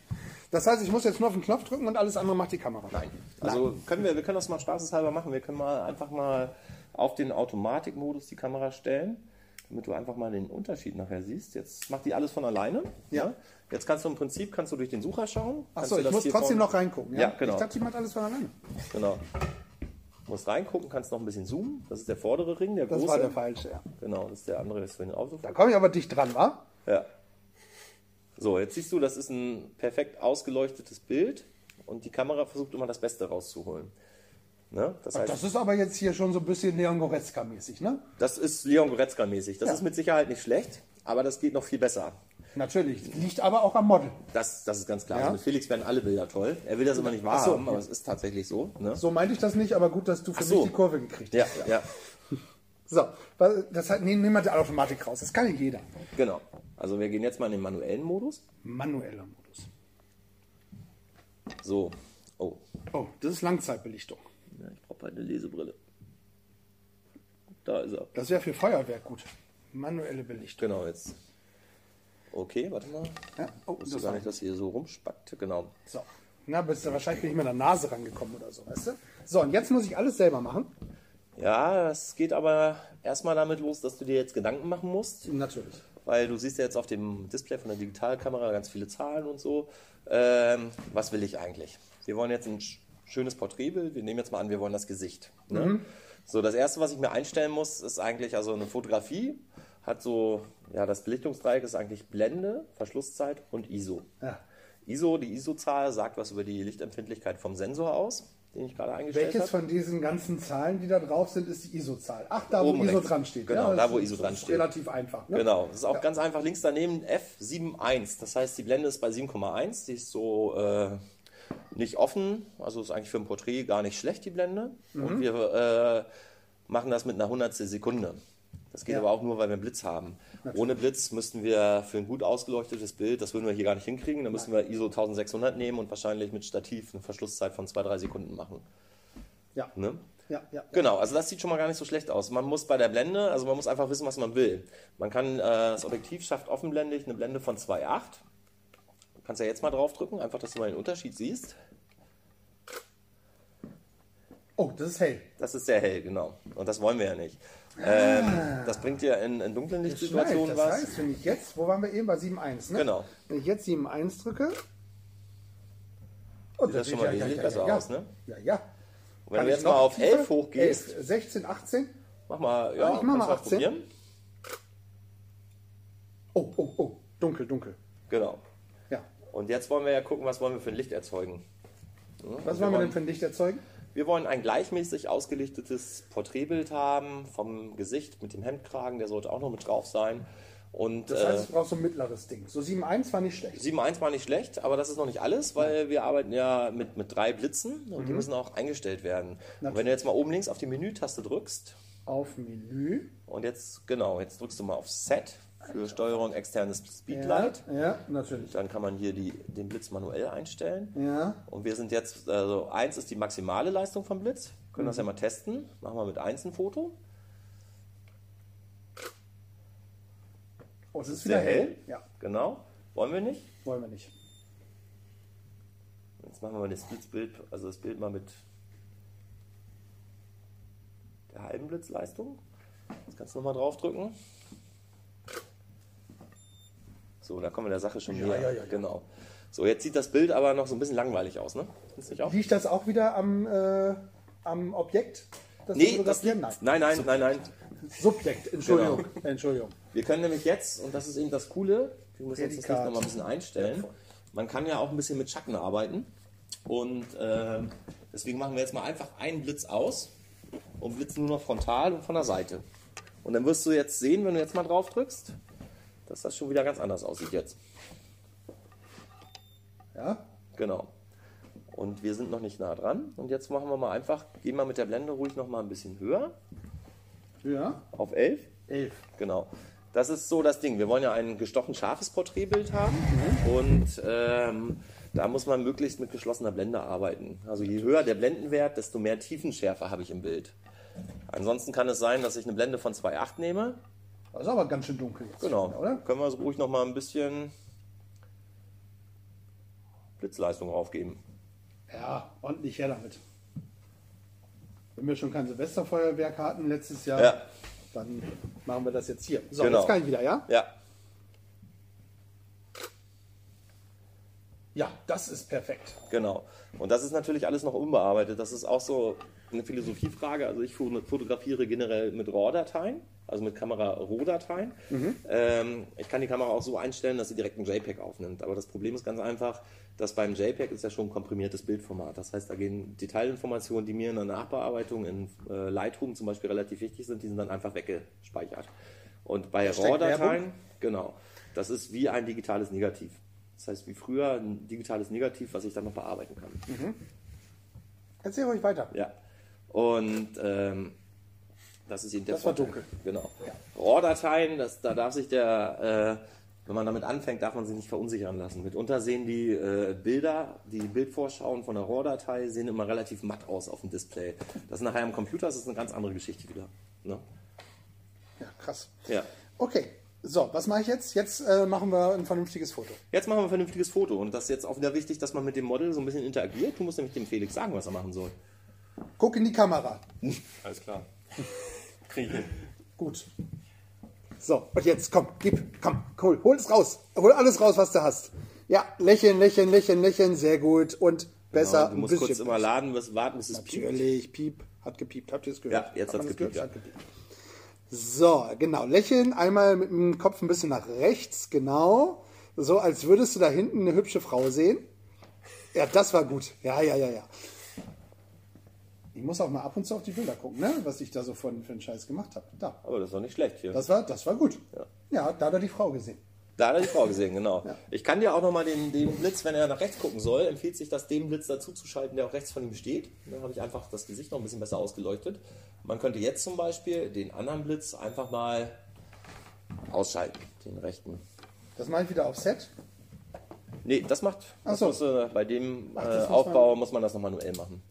Das heißt, ich muss jetzt nur auf den Knopf drücken und alles andere macht die Kamera. Nein. Also können wir, wir können das mal spaßeshalber machen. Wir können mal einfach mal auf den Automatikmodus die Kamera stellen, damit du einfach mal den Unterschied nachher siehst. Jetzt macht die alles von alleine. Ja. Jetzt kannst du im Prinzip kannst du durch den Sucher schauen. Achso, du ich das muss trotzdem noch reingucken. Ja, genau. Ich dachte, die macht alles von alleine. Genau. Du musst reingucken, kannst noch ein bisschen zoomen. Das ist der vordere Ring, der Das große. war der falsche, ja. Genau, das ist der andere, ist für den Autofahrer. Da komme ich aber dicht dran, wa? Ja. So, jetzt siehst du, das ist ein perfekt ausgeleuchtetes Bild und die Kamera versucht immer das Beste rauszuholen. Ne? Das heißt, Das ist aber jetzt hier schon so ein bisschen Leon Goretzka-mäßig, ne? das ist Leon Goretzka mäßig. Das Ja. ist mit Sicherheit nicht schlecht, aber das geht noch viel besser. Natürlich. Liegt aber auch am Model. Das, das ist ganz klar. Ja. Also mit Felix werden alle Bilder toll. Er will das immer nicht Ach so, wahrhaben, aber ja. es ist tatsächlich so. Ne? So meinte ich das nicht, aber gut, dass du für so. mich die Kurve gekriegt Ja, hast. ja, So, weil- das hat, nehmen wir die Automatik raus. Das kann ja jeder. genau. Also wir gehen jetzt mal in den manuellen Modus. Manueller Modus. So. Oh, Oh, das ist Langzeitbelichtung. ja, ich brauche halt eine Lesebrille. Da ist er. Das wäre für Feuerwerk gut. Manuelle Belichtung. Genau, jetzt. Okay, warte mal. Ja, oh, Wusste das gar nicht, dass hier so rumspackt. Genau. So. Na, bist du wahrscheinlich bin ich mit der Nase rangekommen oder so, weißt du? So, und jetzt muss ich alles selber machen. Ja, es geht aber erstmal damit los, dass du dir jetzt Gedanken machen musst, Natürlich. weil du siehst ja jetzt auf dem Display von der Digitalkamera ganz viele Zahlen und so. Ähm, was will ich eigentlich? Wir wollen jetzt ein schönes Porträtbild. Wir nehmen jetzt mal an, wir wollen das Gesicht. Ne? So, das erste, was ich mir einstellen muss, ist eigentlich also eine Fotografie. Hat so, ja, das Belichtungsdreieck ist eigentlich Blende, Verschlusszeit und ISO. Ja. ISO, die ISO-Zahl sagt was über die Lichtempfindlichkeit vom Sensor aus, den ich gerade eingestellt Welches habe. von diesen ganzen Zahlen, die da drauf sind, ist die ISO-Zahl? Ach, da wo Oben ISO rechts. dran steht. Genau, das da, wo ISO dran steht. Relativ einfach. Ne? Genau, das ist auch ganz einfach links daneben F71. Das heißt, die Blende ist bei 7,1. Die ist so äh, nicht offen. Also ist eigentlich für ein Porträt gar nicht schlecht, die Blende. Mhm. Und wir äh, machen das mit einer Hundertstel Sekunde. Das geht Ja. aber auch nur, weil wir einen Blitz haben. Ohne Blitz müssten wir für ein gut ausgeleuchtetes Bild, das würden wir hier gar nicht hinkriegen, da müssen wir ISO 1600 nehmen und wahrscheinlich mit Stativ eine Verschlusszeit von 2-3 Sekunden machen. Ja. Ne? Ja, ja. Genau, also das sieht schon mal gar nicht so schlecht aus. Man muss bei der Blende, also man muss einfach wissen, was man will. Man kann, äh, das Objektiv schafft offenblendig eine Blende von 2,8. Du kannst ja jetzt mal draufdrücken, einfach, dass du mal den Unterschied siehst. Oh, das ist hell. Das ist sehr hell, genau. Und das wollen wir ja nicht. Ähm, das bringt dir in, in dunklen. Lichtsituationen Das was. heißt, wenn ich jetzt, wo waren wir eben? Bei 7.1, ne? Genau. Wenn ich jetzt 7.1 drücke. Oh, Sieht das schon mal wesentlich besser ja. aus, ne? Ja, ja. Und wenn Kann du jetzt mal auf tiefer? 11 hochgehst, 11, 16, 18. mach mal, ja, ich mach mal kannst du 18. probieren. Oh, oh, oh. Dunkel, dunkel. Genau. Und jetzt wollen wir ja gucken, was wollen wir für ein Licht erzeugen. Was wollen wir denn für ein Licht erzeugen? Wir wollen ein gleichmäßig ausgelichtetes Porträtbild haben vom Gesicht mit dem Hemdkragen, der sollte auch noch mit drauf sein. Und Das heißt, äh, ich brauche so ein mittleres Ding. So 7.1 war nicht schlecht. 7.1 war nicht schlecht, aber das ist noch nicht alles, weil wir arbeiten ja mit, mit drei Blitzen und die Mhm. müssen auch eingestellt werden. Wenn du jetzt mal oben links auf die Menütaste drückst Auf Menü. und jetzt, genau, jetzt drückst du mal auf Set für Steuerung externes Ja, Speedlight. ja, natürlich. Dann kann man hier die, den Blitz manuell einstellen. Ja. Und wir sind jetzt, also 1 ist die maximale Leistung vom Blitz. Können das ja mal testen. Machen wir mit 1 ein Foto. Oh, das ist Sehr wieder hell. hell. Ja, Genau. Wollen wir nicht? wollen wir nicht. Jetzt machen wir mal das Blitzbild, also das Bild mal mit der halben Blitzleistung. Jetzt kannst du nochmal draufdrücken. So, da kommen wir der Sache schon Ja, näher. ja, ja, ja. Genau. So, jetzt sieht das Bild aber noch so ein bisschen langweilig aus, ne? Liegt das auch wieder am, äh, am Objekt? Das Nee, das liegt, nein, nein, nein, nein. Subjekt, Entschuldigung. Genau. Entschuldigung. Wir können nämlich jetzt, und das ist eben das Coole, wir müssen uns das Licht Prädikat. noch mal ein bisschen einstellen. Man kann ja auch ein bisschen mit Schatten arbeiten. Und ähm, deswegen machen wir jetzt mal einfach einen Blitz aus und blitzen nur noch frontal und von der Seite. Und dann wirst du jetzt sehen, wenn du jetzt mal drauf drückst, dass das schon wieder ganz anders aussieht jetzt. Ja? Genau. Und wir sind noch nicht nah dran. Und jetzt machen wir mal einfach, gehen wir mit der Blende ruhig noch mal ein bisschen höher Ja. auf 11. 11. Genau. Das ist so das Ding. Wir wollen ja ein gestochen scharfes Porträtbild haben und ähm, da muss man möglichst mit geschlossener Blende arbeiten. Also je höher der Blendenwert, desto mehr Tiefenschärfe habe ich im Bild. Ansonsten kann es sein, dass ich eine Blende von 2,8 nehme. Das ist aber ganz schön dunkel jetzt. Genau. Oder? Können wir so ruhig noch mal ein bisschen Blitzleistung aufgeben. Ja, ordentlich her damit. Wenn wir schon kein Silvesterfeuerwerk hatten letztes Jahr, Ja. dann machen wir das jetzt hier. So, Genau. jetzt kann ich wieder, ja? Ja. Ja, das ist perfekt. Genau. Und das ist natürlich alles noch unbearbeitet. Das ist auch so eine Philosophiefrage. Also ich fo- fotografiere generell mit RAW-Dateien, also mit Kamera-RAW-Dateien. Ähm, ich kann die Kamera auch so einstellen, dass sie direkt ein JPEG aufnimmt. Aber das Problem ist ganz einfach, dass beim JPEG ist ja schon ein komprimiertes Bildformat. Das heißt, da gehen Detailinformationen, die mir in der Nachbearbeitung in äh, Lightroom zum Beispiel relativ wichtig sind, die sind dann einfach weggespeichert. Und bei RAW-Dateien, genau, das ist wie ein digitales Negativ. Das heißt, wie früher ein digitales Negativ, was ich dann noch bearbeiten kann. Erzähl ruhig weiter. Ja. Und ähm, das ist eben der Das war Vorteil. dunkel. Genau. RAW-Dateien, das, da darf sich der, äh, wenn man damit anfängt, darf man sich nicht verunsichern lassen. Mitunter sehen die äh, Bilder, die Bildvorschauen von der RAW-Datei sehen immer relativ matt aus auf dem Display. Das nachher am Computer das ist eine ganz andere Geschichte wieder. Ne? Ja, krass. Ja. Okay, so, was mache ich jetzt? Jetzt äh, machen wir ein vernünftiges Foto. Jetzt machen wir ein vernünftiges Foto und das ist jetzt auch wieder wichtig, dass man mit dem Model so ein bisschen interagiert. Du musst nämlich dem Felix sagen, was er machen soll. Guck in die Kamera. Alles klar. Krieg ich hin. Gut. So, und jetzt, komm, gib, komm, hol, hol es raus. Hol alles raus, was du hast. Ja, lächeln, lächeln, lächeln, lächeln, sehr gut. Und besser. Genau, du musst kurz bisschen. immer laden, bis warten, bis es piept. Natürlich, piep, hat gepiept. Habt ihr es gehört? Ja, jetzt Hat das gepiept? Hat gepiept. So, genau. Lächeln einmal mit dem Kopf ein bisschen nach rechts, genau. So, als würdest du da hinten eine hübsche Frau sehen. Ja, das war gut. Ja, ja, ja, ja. Ich muss auch mal ab und zu auf die Bilder gucken, ne? was ich da so von, für einen Scheiß gemacht habe. Da. Aber das doch nicht schlecht hier. Das war, das war gut. Ja. Ja, da hat er die Frau gesehen. Da hat er die Frau gesehen, genau. Ja. Ich kann dir auch nochmal den, den Blitz, wenn er nach rechts gucken soll, empfiehlt sich das, den Blitz dazu zu schalten, der auch rechts von ihm steht. Dann habe ich einfach das Gesicht noch ein bisschen besser ausgeleuchtet. Man könnte jetzt zum Beispiel den anderen Blitz einfach mal ausschalten, den rechten. Das mache ich wieder auf Set. Nee, das macht, Ach das so. muss, äh, bei dem Ach, äh, muss Aufbau muss man das noch manuell machen.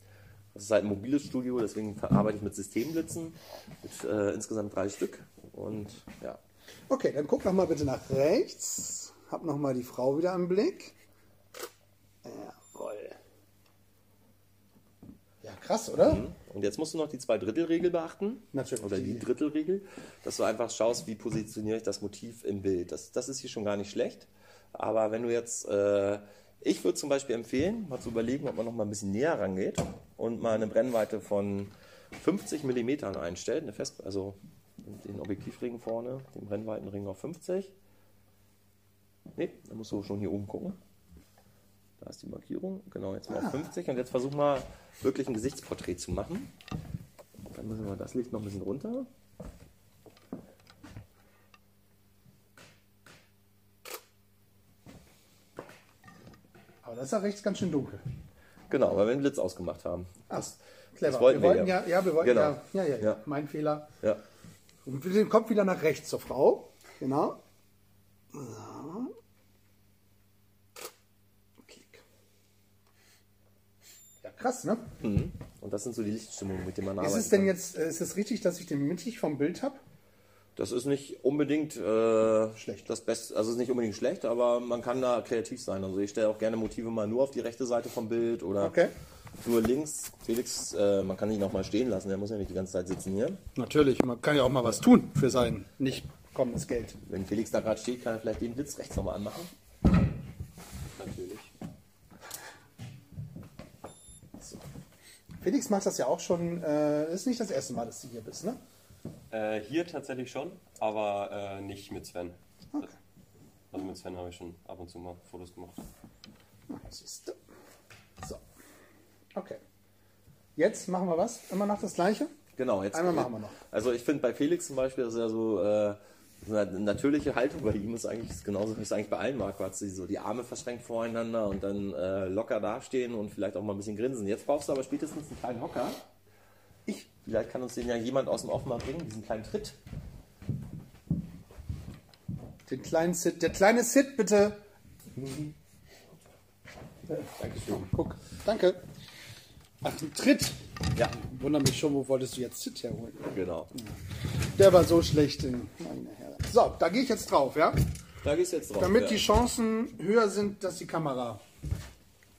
Das ist halt ein mobiles Studio, deswegen arbeite ich mit Systemblitzen, mit äh, insgesamt drei Stück. Und ja, Okay, dann guck noch mal bitte nach rechts. Hab noch mal die Frau wieder im Blick. Jawohl. Ja, krass, oder? Und jetzt musst du noch die Zwei-Drittel-Regel beachten. Natürlich. Oder die Drittelregel. Dass du einfach schaust, wie positioniere ich das Motiv im Bild. Das, das ist hier schon gar nicht schlecht. Aber wenn du jetzt, äh, ich würde zum Beispiel empfehlen, mal zu überlegen, ob man noch mal ein bisschen näher rangeht und mal eine Brennweite von 50 mm einstellt. Eine Fest, also den Objektivring vorne, den Brennweitenring auf 50. Ne, da musst du schon hier oben gucken. Da ist die Markierung. Genau, jetzt mal auf 50. Und jetzt versuch mal wirklich ein Gesichtsporträt zu machen. Dann müssen wir das Licht noch ein bisschen runter. Aber das ist ja rechts ganz schön dunkel. Genau, weil wir den Blitz ausgemacht haben. Ach, clever. das wollten wir wir wollten ja. ja. ja, wir wollten Genau. ja, ja, ja, ja, mein Fehler. Ja. Und wir den Kopf wieder nach rechts zur Frau. Genau. So. Klick. Ja, krass, ne? Mhm. Und das sind so die Lichtstimmungen, mit denen man Ist arbeitet. es denn jetzt, äh, ist es richtig, dass ich den mittig vom Bild habe? Das ist nicht unbedingt äh, Schlecht. das Beste, also es ist nicht unbedingt schlecht, aber man kann da kreativ sein. Also ich stelle auch gerne Motive mal nur auf die rechte Seite vom Bild oder Okay. nur links. Felix, äh, man kann ihn auch mal stehen lassen, der muss ja nicht die ganze Zeit sitzen hier. Natürlich, man kann ja auch mal was tun für sein nicht kommendes Geld. Wenn Felix da gerade steht, kann er vielleicht den Blitz rechts nochmal anmachen. Natürlich. Felix macht das ja auch schon, äh, ist nicht das erste Mal, dass du hier bist, ne? Äh, hier tatsächlich schon, aber äh, nicht mit Sven. Okay. Also mit Sven habe ich schon ab und zu mal Fotos gemacht. So. Okay. Jetzt machen wir was? Immer noch das gleiche? Genau, jetzt. Einmal machen wir noch. Also ich finde bei Felix zum Beispiel, das ist ja so äh, eine natürliche Haltung bei ihm ist eigentlich ist genauso, wie es eigentlich bei allen Marco hat. Sie so die Arme verschränkt voreinander und dann äh, locker dastehen und vielleicht auch mal ein bisschen grinsen. Jetzt brauchst du aber spätestens einen kleinen Hocker. Ich. Vielleicht kann uns den ja jemand aus dem Off mal bringen, diesen kleinen Tritt. Den kleinen Sid, der kleine Sid, bitte. Dankeschön. Guck, danke. Ach, ein Tritt. Ja, Wunder mich schon, wo wolltest du jetzt Sid herholen? genau. Der war so schlecht. In, meine Herren. so, da gehe ich jetzt drauf, ja? Da gehst du jetzt drauf. Damit ja. die Chancen höher sind, dass die Kamera.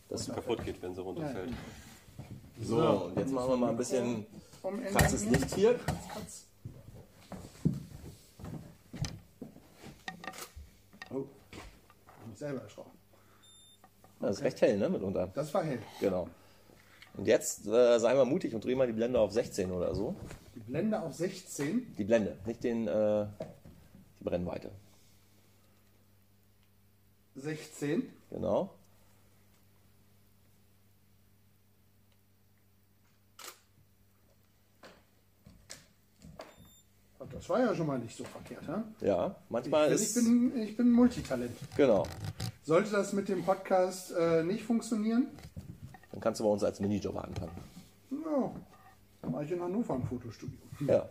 Dass es kaputt geht, wenn sie runterfällt. So, und jetzt machen wir mal ein bisschen vom Ende. Krasses hier. Licht hier. Kratz. Oh, hab mich selber erschrocken. Das ist recht hell, ne, mitunter. Das war hell. Genau. Und jetzt äh, sei mal mutig und dreh mal die Blende auf 16 oder so. Die Blende auf 16. Die Blende, nicht den, äh, die Brennweite. 16. Genau. Das war ja schon mal nicht so verkehrt, ha? Ja, manchmal Ich, ist. ich, bin, ich bin Multitalent. Genau. Sollte das mit dem Podcast äh, nicht funktionieren, Dann kannst du bei uns als Minijob anfangen. ja, dann mache ich in Hannover ein Fotostudio. Ja.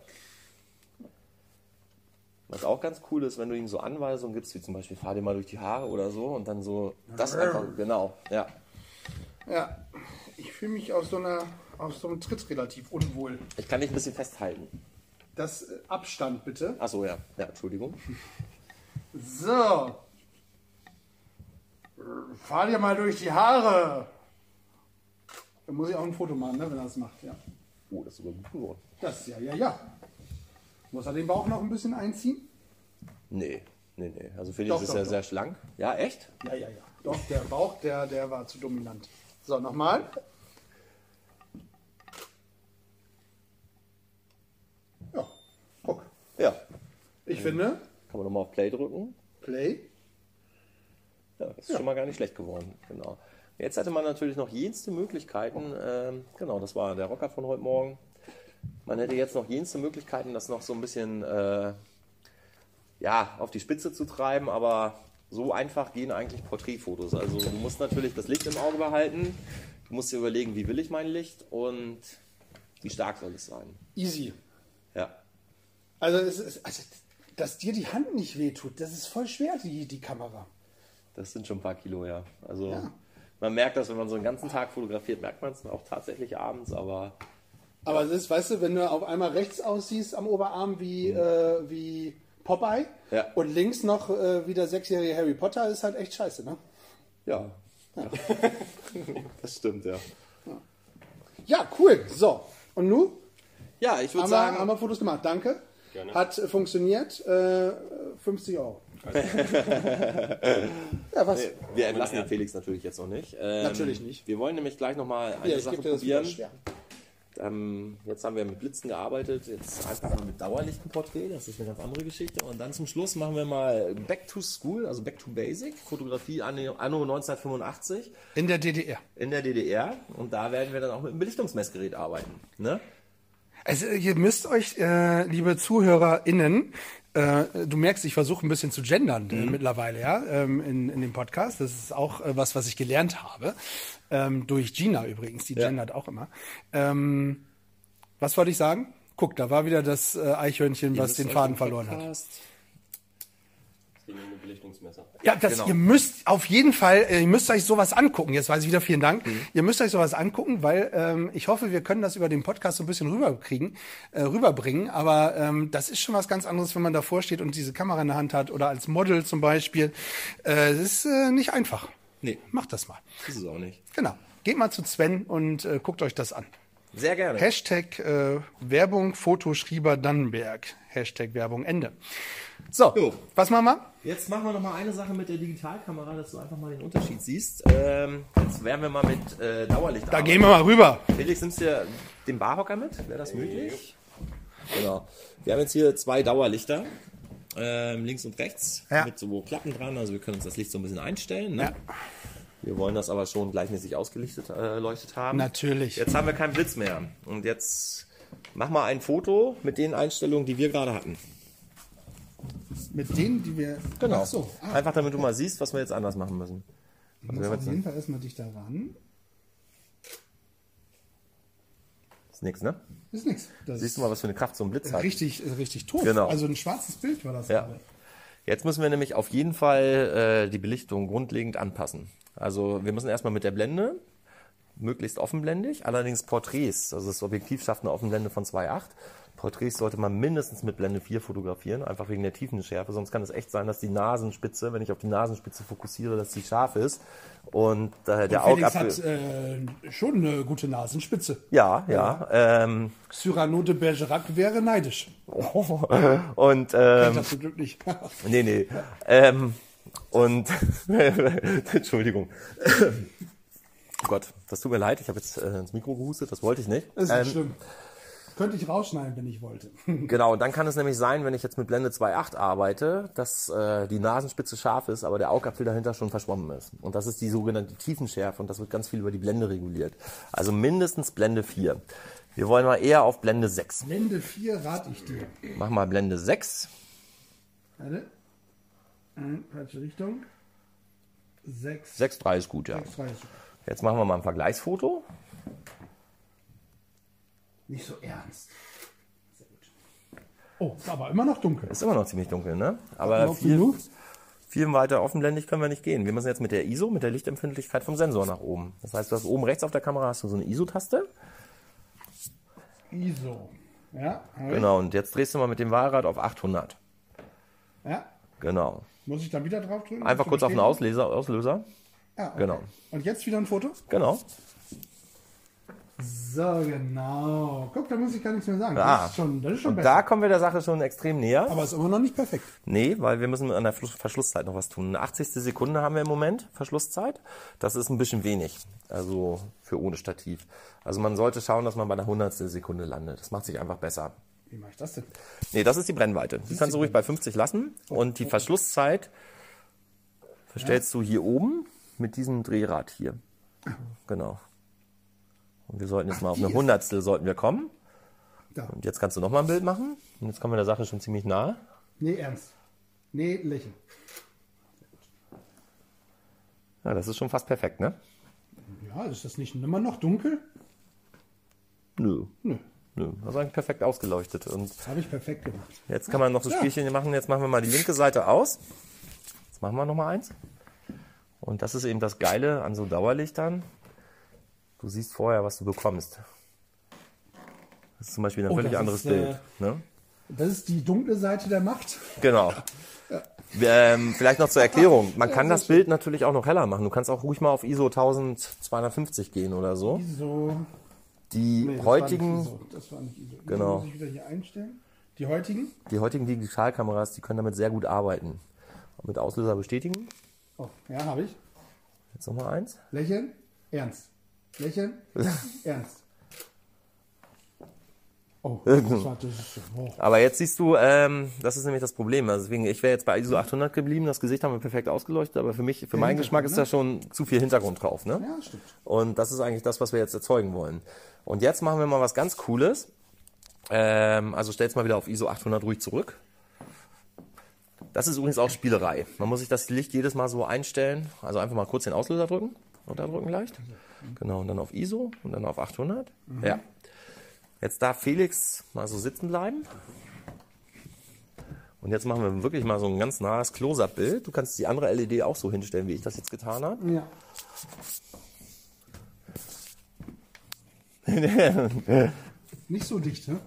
Was auch ganz cool ist, wenn du ihm so Anweisungen gibst, wie zum Beispiel fahr dir mal durch die Haare oder so und dann so das einfach, genau, ja. Ja, ich fühle mich auf so, einer, auf so einem Tritt relativ unwohl. Ich kann dich ein bisschen festhalten. Das äh, Abstand bitte. Achso, ja. Ja, Entschuldigung. So. Fahr dir mal durch die Haare. Da muss ich auch ein Foto machen, ne, wenn er das macht, ja. Oh, das ist sogar gut geworden. Das, ja, ja, ja. Muss er den Bauch noch ein bisschen einziehen? Nee, nee, nee. Also Felix Doch, ist doch, ja doch. sehr schlank. Ja, echt? Ja, ja, ja. Doch, der Bauch, der, der war zu dominant. So, nochmal. Ja, guck. Ja. Ich finde, Kann man nochmal auf Play drücken. Play. Ja, ist schon mal gar nicht schlecht geworden. Genau. Jetzt hätte man natürlich noch jenste Möglichkeiten. Ähm, genau, das war der Rocker von heute Morgen. Man hätte jetzt noch jenste Möglichkeiten, das noch so ein bisschen äh, ja, auf die Spitze zu treiben, aber so einfach gehen eigentlich Porträtfotos. Also du musst natürlich das Licht im Auge behalten. Du musst dir überlegen, wie will ich mein Licht und wie stark soll es sein. Easy. Ja. Also, es ist, also, dass dir die Hand nicht wehtut, das ist voll schwer, die, die Kamera. Das sind schon ein paar Kilo, ja. Also Ja. man merkt das, wenn man so einen ganzen Tag fotografiert, merkt man es auch tatsächlich abends, aber Aber es ist, weißt du, wenn du auf einmal rechts aussiehst am Oberarm wie, äh, wie Popeye Ja. und links noch äh, wie der sechsjährige Harry Potter, ist halt echt scheiße, ne? ja. das stimmt, ja. Ja, cool. So. Und nun? Ja, ich würde sagen, haben wir Fotos gemacht. Danke. Gerne. Hat äh, funktioniert. Äh, 50 Euro. ja, was? wir entlassen den Felix natürlich jetzt noch nicht. Ähm, Natürlich nicht. Wir wollen nämlich gleich nochmal eine Ja, Sache probieren. schwer. Ähm, jetzt haben wir mit Blitzen gearbeitet, jetzt einfach mal mit Dauerlichtenporträt, das ist eine ganz andere Geschichte. Und dann zum Schluss machen wir mal Back to School, also Back to Basic, Fotografie anno anno 1985 In der DDR. in der DDR. Und da werden wir dann auch mit einem Belichtungsmessgerät arbeiten. Ne? Also ihr müsst euch, äh, liebe ZuhörerInnen, äh, du merkst, ich versuche ein bisschen zu gendern äh, mittlerweile, ja, ähm, in, in dem Podcast. Das ist auch äh, was, was ich gelernt habe. Ähm, durch Gina übrigens, die Ja. gendert auch immer. Ähm, was wollte ich sagen? Guck, da war wieder das äh, Eichhörnchen, was den Faden verloren hat. Es ging um ein Belichtungsmesser. Ja, das, Genau. ihr müsst auf jeden Fall, äh, ihr müsst euch sowas angucken. Jetzt weiß ich wieder, vielen Dank. Ihr müsst euch sowas angucken, weil ähm, ich hoffe, wir können das über den Podcast so ein bisschen rüberkriegen, äh, rüberbringen. Aber ähm, das ist schon was ganz anderes, wenn man davor steht und diese Kamera in der Hand hat oder als Model zum Beispiel. Äh, Es ist äh, nicht einfach. Nee, Macht das mal. ist es auch nicht. Genau. Geht mal zu Sven und äh, guckt euch das an. Sehr gerne. Hashtag äh, Werbung Fotoschrieber Dannenberg. Hashtag Werbung Ende. So, Jo. was machen wir? Jetzt machen wir noch mal eine Sache mit der Digitalkamera, dass du einfach mal den Unterschied siehst. Ähm, jetzt werden wir mal mit äh, Dauerlicht Da gehen wir mal rüber. Felix, nimmst du dir den Barhocker mit? Wäre das möglich? Genau. Wir haben jetzt hier zwei Dauerlichter. Ähm, links und rechts Ja. mit so Klappen dran, also wir können uns das Licht so ein bisschen einstellen. Ne? Ja. Wir wollen das aber schon gleichmäßig ausgelichtet äh, haben. Natürlich. Jetzt haben wir keinen Blitz mehr. Und jetzt mach mal ein Foto mit den Einstellungen, die wir gerade hatten. Mit denen, die wir. Genau. Ach so. Ah, Einfach damit du mal siehst, was wir jetzt anders machen müssen. muss wir auf jeden Fall erstmal dichter ran. Ist nix, ne? Ist nichts. Das Siehst du mal, was für eine Kraft so ein Blitz hat. richtig, richtig tot. Genau. Also ein schwarzes Bild war das. Ja. gerade. Jetzt müssen wir nämlich auf jeden Fall äh, die Belichtung grundlegend anpassen. Also wir müssen erstmal mit der Blende, möglichst offenblendig, allerdings Porträts, also das Objektiv schafft eine Offenblende von 2,8. Porträts sollte man mindestens mit Blende 4 fotografieren, einfach wegen der Tiefenschärfe. Sonst kann es echt sein, dass die Nasenspitze, wenn ich auf die Nasenspitze fokussiere, dass die scharf ist. Und äh, der Felix Augapfel. hat äh, schon eine gute Nasenspitze. ja, ja. Ähm, Cyrano de Bergerac wäre neidisch. und ähm, das zum Glück nicht. Nee, nee. Ähm, und Entschuldigung. Oh Gott, das tut mir leid, ich habe jetzt äh, ins Mikro gehustet, das wollte ich nicht. Das ist nicht Ähm, schlimm. Könnte ich rausschneiden, wenn ich wollte. Genau, und dann kann es nämlich sein, wenn ich jetzt mit Blende 2.8 arbeite, dass äh, die Nasenspitze scharf ist, aber der Augapfel dahinter schon verschwommen ist. Und das ist die sogenannte Tiefenschärfe und das wird ganz viel über die Blende reguliert. Also mindestens Blende 4. Wir wollen mal eher auf Blende 6. Blende 4 rate ich dir. Mach mal Blende 6. Warte. Hm, Falsche Richtung. 6. 6.3 ist gut, ja. 6, 3 ist super. Jetzt machen wir mal ein Vergleichsfoto. Nicht so ernst. Sehr gut. Oh, ist aber immer noch dunkel. Ist immer noch ziemlich dunkel, ne? Aber viel, viel weiter offenblendig können wir nicht gehen. Wir müssen jetzt mit der ISO, mit der Lichtempfindlichkeit vom Sensor nach oben. Das heißt, du hast oben rechts auf der Kamera hast du so eine ISO-Taste. ISO. Ja. Genau, und jetzt drehst du mal mit dem Wahlrad auf 800. Ja. Genau. Muss ich dann wieder drauf drücken? Einfach kurz auf den bestätigen? Auslöser. Ja, okay. Genau. Und jetzt wieder ein Foto? Genau. So, genau. Guck, da muss ich gar nichts mehr sagen. Ah. Das ist schon, das ist schon Und besser. da kommen wir der Sache schon extrem näher. aber ist immer noch nicht perfekt. Nee, weil wir müssen an der Verschlusszeit noch was tun. Eine 80. Sekunde haben wir im Moment, Verschlusszeit. Das ist ein bisschen wenig, also für ohne Stativ. Also man sollte schauen, dass man bei einer 100. Sekunde landet. Das macht sich einfach besser. Wie mache ich das denn? Nee, das ist die Brennweite. Die kannst du ruhig bei 50 lassen. Und die Verschlusszeit verstellst du hier oben mit diesem Drehrad hier. Genau. Und wir sollten jetzt mal auf eine Hundertstel sollten wir kommen. Da. Und jetzt kannst du noch mal ein Bild machen. Und jetzt kommen wir der Sache schon ziemlich nahe. Nee, ernst. Nee, lächeln. Ja, das ist schon fast perfekt, ne? Ja, ist das nicht immer noch dunkel? Nö. Nö. Nö. Das ist eigentlich perfekt ausgeleuchtet. Und Habe ich perfekt gemacht. jetzt kann man noch so Ja. Spielchen machen. Jetzt machen wir mal die linke Seite aus. Jetzt machen wir noch mal eins. Und das ist eben das Geile an so Dauerlichtern. Du siehst vorher, was du bekommst. Das ist zum Beispiel ein Oh, völlig anderes ist, äh, Bild. Ne? Das ist die dunkle Seite der Macht. Genau. Ähm, vielleicht noch zur Erklärung. Man kann das Bild natürlich auch noch heller machen. Du kannst auch ruhig mal auf ISO 1250 gehen oder so. ISO. Die Nee, das heutigen, War nicht ISO. Das war nicht ISO. Genau. Muss ich wieder hier einstellen. Die heutigen? die heutigen Digitalkameras, die können damit sehr gut arbeiten. Mit Auslöser bestätigen. Oh, ja, habe ich. Jetzt noch mal eins. Lächeln. Ernst. Lächeln. Ernst. Oh, oh. Aber jetzt siehst du, ähm, das ist nämlich das Problem. Also deswegen, ich wäre jetzt bei ISO 800 geblieben. Das Gesicht haben wir perfekt ausgeleuchtet, aber für mich, für meinen Geschmack ist da schon zu viel Hintergrund drauf. Ne? Ja, stimmt. Und das ist eigentlich das, was wir jetzt erzeugen wollen. Und jetzt machen wir mal was ganz Cooles. Ähm, also stell's mal wieder auf ISO 800 ruhig zurück. Das ist übrigens auch Spielerei. Man muss sich das Licht jedes Mal so einstellen. Also einfach mal kurz den Auslöser drücken. Runterdrücken leicht. Genau, und dann auf ISO und dann auf 800. Ja. Jetzt darf Felix mal so sitzen bleiben. Und jetzt machen wir wirklich mal so ein ganz nahes Close-Up-Bild. Du kannst die andere LED auch so hinstellen, wie ich das jetzt getan habe. Ja. Nicht so dicht, ne?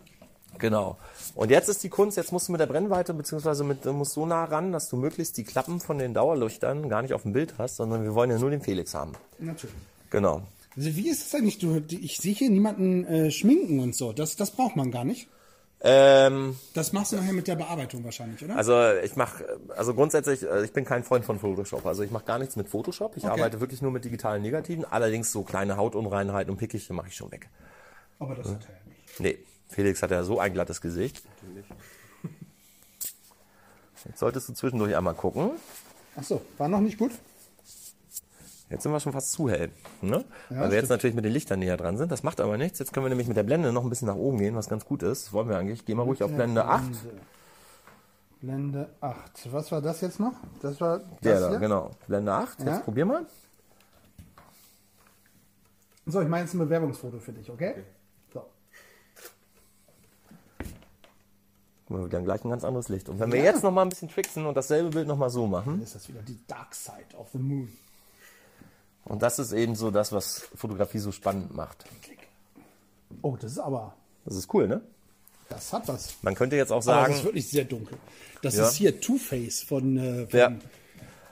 Genau. Und jetzt ist die Kunst, jetzt musst du mit der Brennweite, beziehungsweise mit, du musst so nah ran, dass du möglichst die Klappen von den Dauerleuchtern gar nicht auf dem Bild hast, sondern wir wollen ja nur den Felix haben. Natürlich. Genau. Also wie ist es eigentlich? Du, ich sehe hier niemanden äh, schminken und so. Das, das braucht man gar nicht. Ähm, Das machst du nachher mit der Bearbeitung wahrscheinlich, oder? also ich mache, also grundsätzlich, äh, ich bin kein Freund von Photoshop. Also ich mache gar nichts mit Photoshop. Ich Okay. arbeite wirklich nur mit digitalen Negativen. Allerdings so kleine Hautunreinheiten und Pickelchen mache ich schon weg. Aber das hat er ja nicht. Nee, Felix hat ja so ein glattes Gesicht. Jetzt solltest du zwischendurch einmal gucken. Ach so, war noch nicht gut? Jetzt sind wir schon fast zu hell. Ne? Weil wir jetzt stimmt. natürlich mit den Lichtern näher dran sind. Das macht aber nichts. Jetzt können wir nämlich mit der Blende noch ein bisschen nach oben gehen, was ganz gut ist. Das wollen wir eigentlich. Geh mal ruhig auf Blende 8. Blende 8. Was war das jetzt noch? Das war das Der da, hier? genau. Blende 8. Ja. Jetzt probier mal. So, ich meine jetzt ein Bewerbungsfoto für dich, okay? So. Guck mal, wieder gleich ein ganz anderes Licht. Und wenn wir Ja. jetzt noch mal ein bisschen tricksen und dasselbe Bild noch mal so machen. Ist das wieder die Dark Side of the Moon. Und das ist eben so das, was Fotografie so spannend macht. Oh, das ist aber. Das ist cool, ne? Das hat was. Man könnte jetzt auch Aber sagen, es ist wirklich sehr dunkel. Das Ja. ist hier Two-Face von, äh, von Ja.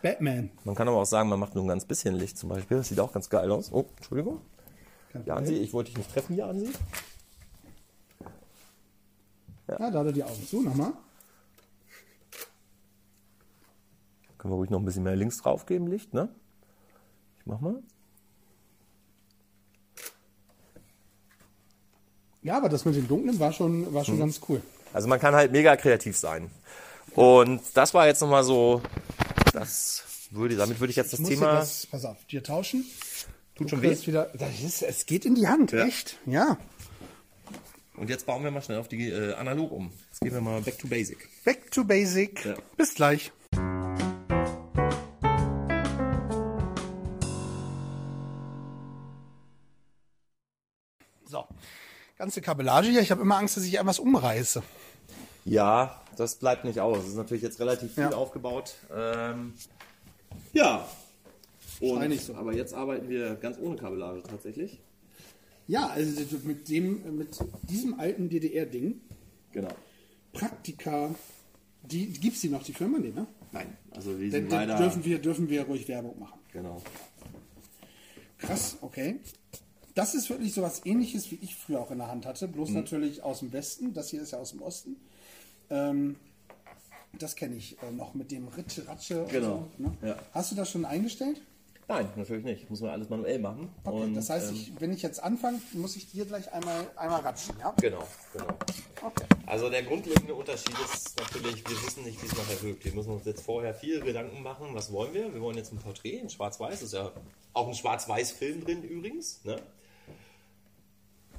Batman. man kann aber auch sagen, man macht nur ein ganz bisschen Licht zum Beispiel. Das sieht auch ganz geil aus. Oh, Entschuldigung. Jansi, ich wollte dich nicht treffen, Jansi. Ja, da hat er die Augen zu. Nochmal. Können wir ruhig noch ein bisschen mehr links drauf geben, Licht, ne? Mach mal. Ja, aber das mit dem Dunklen war schon, war Hm. schon ganz cool. Also man kann halt mega kreativ sein. Und das war jetzt nochmal so, das würde, damit würde ich jetzt das Ich Thema. das, pass auf, dir tauschen. Tut Du schon weh. wieder, das ist, es geht in die Hand, Ja. echt. Ja. Und jetzt bauen wir mal schnell auf die äh, analog um. Jetzt gehen wir mal back to basic. Back to basic. Ja. Bis gleich. Ganze Kabellage hier. Ich habe immer Angst, dass ich etwas umreiße. Ja, das bleibt nicht aus. Es ist natürlich jetzt relativ viel Ja. aufgebaut. Ähm, ja. Und, so. Aber jetzt arbeiten wir ganz ohne Kabellage tatsächlich. Ja, also mit dem, mit diesem alten DDR-Ding, Genau. Praktika, die, gibt's die noch, die Firma? Nee, ne? Nein, also die Dann, sind dann leider. dürfen wir, dürfen wir ruhig Werbung machen. Genau. Krass, okay. Das ist wirklich so was ähnliches, wie ich früher auch in der Hand hatte, bloß Mhm. natürlich aus dem Westen. Das hier ist ja aus dem Osten. Ähm, das kenne ich äh, noch mit dem Ritsche, Ratsche. und Genau, So, ne? ja. Hast du das schon eingestellt? Nein, natürlich nicht. Muss man alles manuell machen. Okay, Und, das heißt, ähm, ich, wenn ich jetzt anfange, muss ich dir gleich einmal, einmal ratschen, ja? Genau, genau. Okay. Also der grundlegende Unterschied ist natürlich, wir wissen nicht, wie es nachher wirkt. Wir müssen uns jetzt vorher viel Gedanken machen, was wollen wir? Wir wollen jetzt ein Porträt in Schwarz-Weiß, ist ja auch ein Schwarz-Weiß-Film drin übrigens, ne?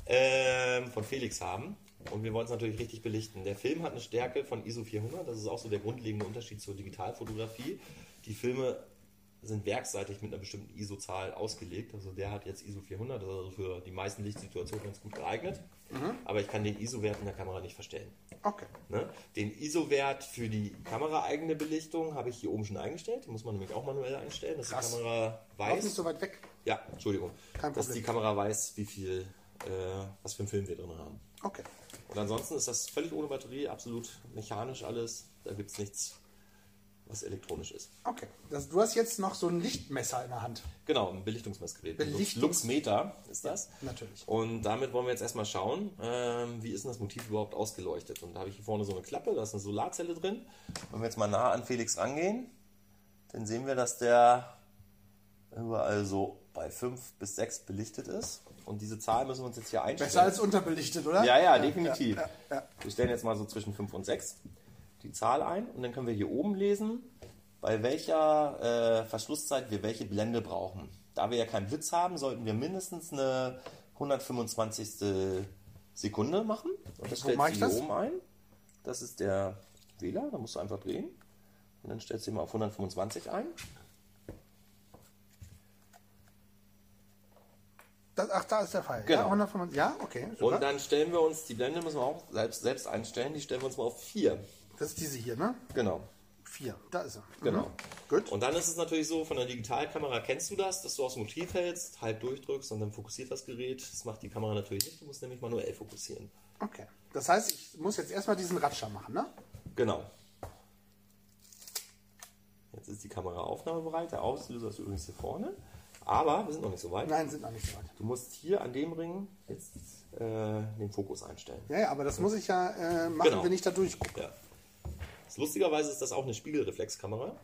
Ähm, von Felix haben. Und wir wollen es natürlich richtig belichten. Der Film hat eine Stärke von ISO 400, das ist auch so der grundlegende Unterschied zur Digitalfotografie. Die Filme sind werkseitig mit einer bestimmten ISO-Zahl ausgelegt. Also der hat jetzt ISO 400, das ist also für die meisten Lichtsituationen ganz gut geeignet. Aber ich kann den ISO-Wert in der Kamera nicht verstellen. Okay. Ne? Den ISO-Wert für die kameraeigene Belichtung habe ich hier oben schon eingestellt. Die muss man nämlich auch manuell einstellen, dass Krass. die Kamera Lauf nicht weiß. so weit weg. Ja, Entschuldigung. Kein dass Problem. die Kamera weiß, wie viel, was für einen Film wir drin haben. Okay. Und ansonsten ist das völlig ohne Batterie, absolut mechanisch alles. Da gibt es nichts, was elektronisch ist. Okay. Das, du hast jetzt noch so ein Lichtmesser in der Hand. Genau, ein Belichtungsmessgerät. Belichtungs- Luxmeter ist das. Natürlich. Und damit wollen wir jetzt erstmal schauen, ähm, wie ist denn das Motiv überhaupt ausgeleuchtet. Und da habe ich hier vorne so eine Klappe, da ist eine Solarzelle drin. Wenn wir jetzt mal nah an Felix rangehen, dann sehen wir, dass der überall so bei 5 bis 6 belichtet ist. Und diese Zahl müssen wir uns jetzt hier einstellen. Besser als unterbelichtet, oder? Ja, ja, definitiv. ja, ja. Wir stellen jetzt mal so zwischen 5 und 6 die Zahl ein und dann können wir hier oben lesen, bei welcher äh, Verschlusszeit wir welche Blende brauchen. Da wir ja keinen Blitz haben, sollten wir mindestens eine 125. Sekunde machen. Und das Wo stellst mach du ich hier das? oben ein. Das ist der Wähler, da musst du einfach drehen. Und dann stellst du ihn mal auf 125 ein. Das, ach, da ist der Fall. Ja, Genau. 125. Ja, okay. Super. Und dann stellen wir uns, die Blende müssen wir auch selbst, selbst einstellen, die stellen wir uns mal auf 4. das ist diese hier, ne? Genau. Vier. Da ist er. Genau. Mhm. Gut. Und dann ist es natürlich so, von der Digitalkamera kennst du das, dass du aufs Motiv hältst, halb durchdrückst und dann fokussiert das Gerät. Das macht die Kamera natürlich nicht, du musst nämlich manuell fokussieren. Okay. Das heißt, ich muss jetzt erstmal diesen Ratscher machen, ne? Genau. Jetzt ist die Kamera aufnahmebereit, der Auslöser ist übrigens hier vorne. Aber wir sind noch nicht so weit. Nein, sind noch nicht so weit. Du musst hier an dem Ring jetzt äh, den Fokus einstellen. Ja, ja, aber das muss ich ja äh, machen, Genau. wenn ich da durchgucke. Ja. Lustigerweise ist das auch eine Spiegelreflexkamera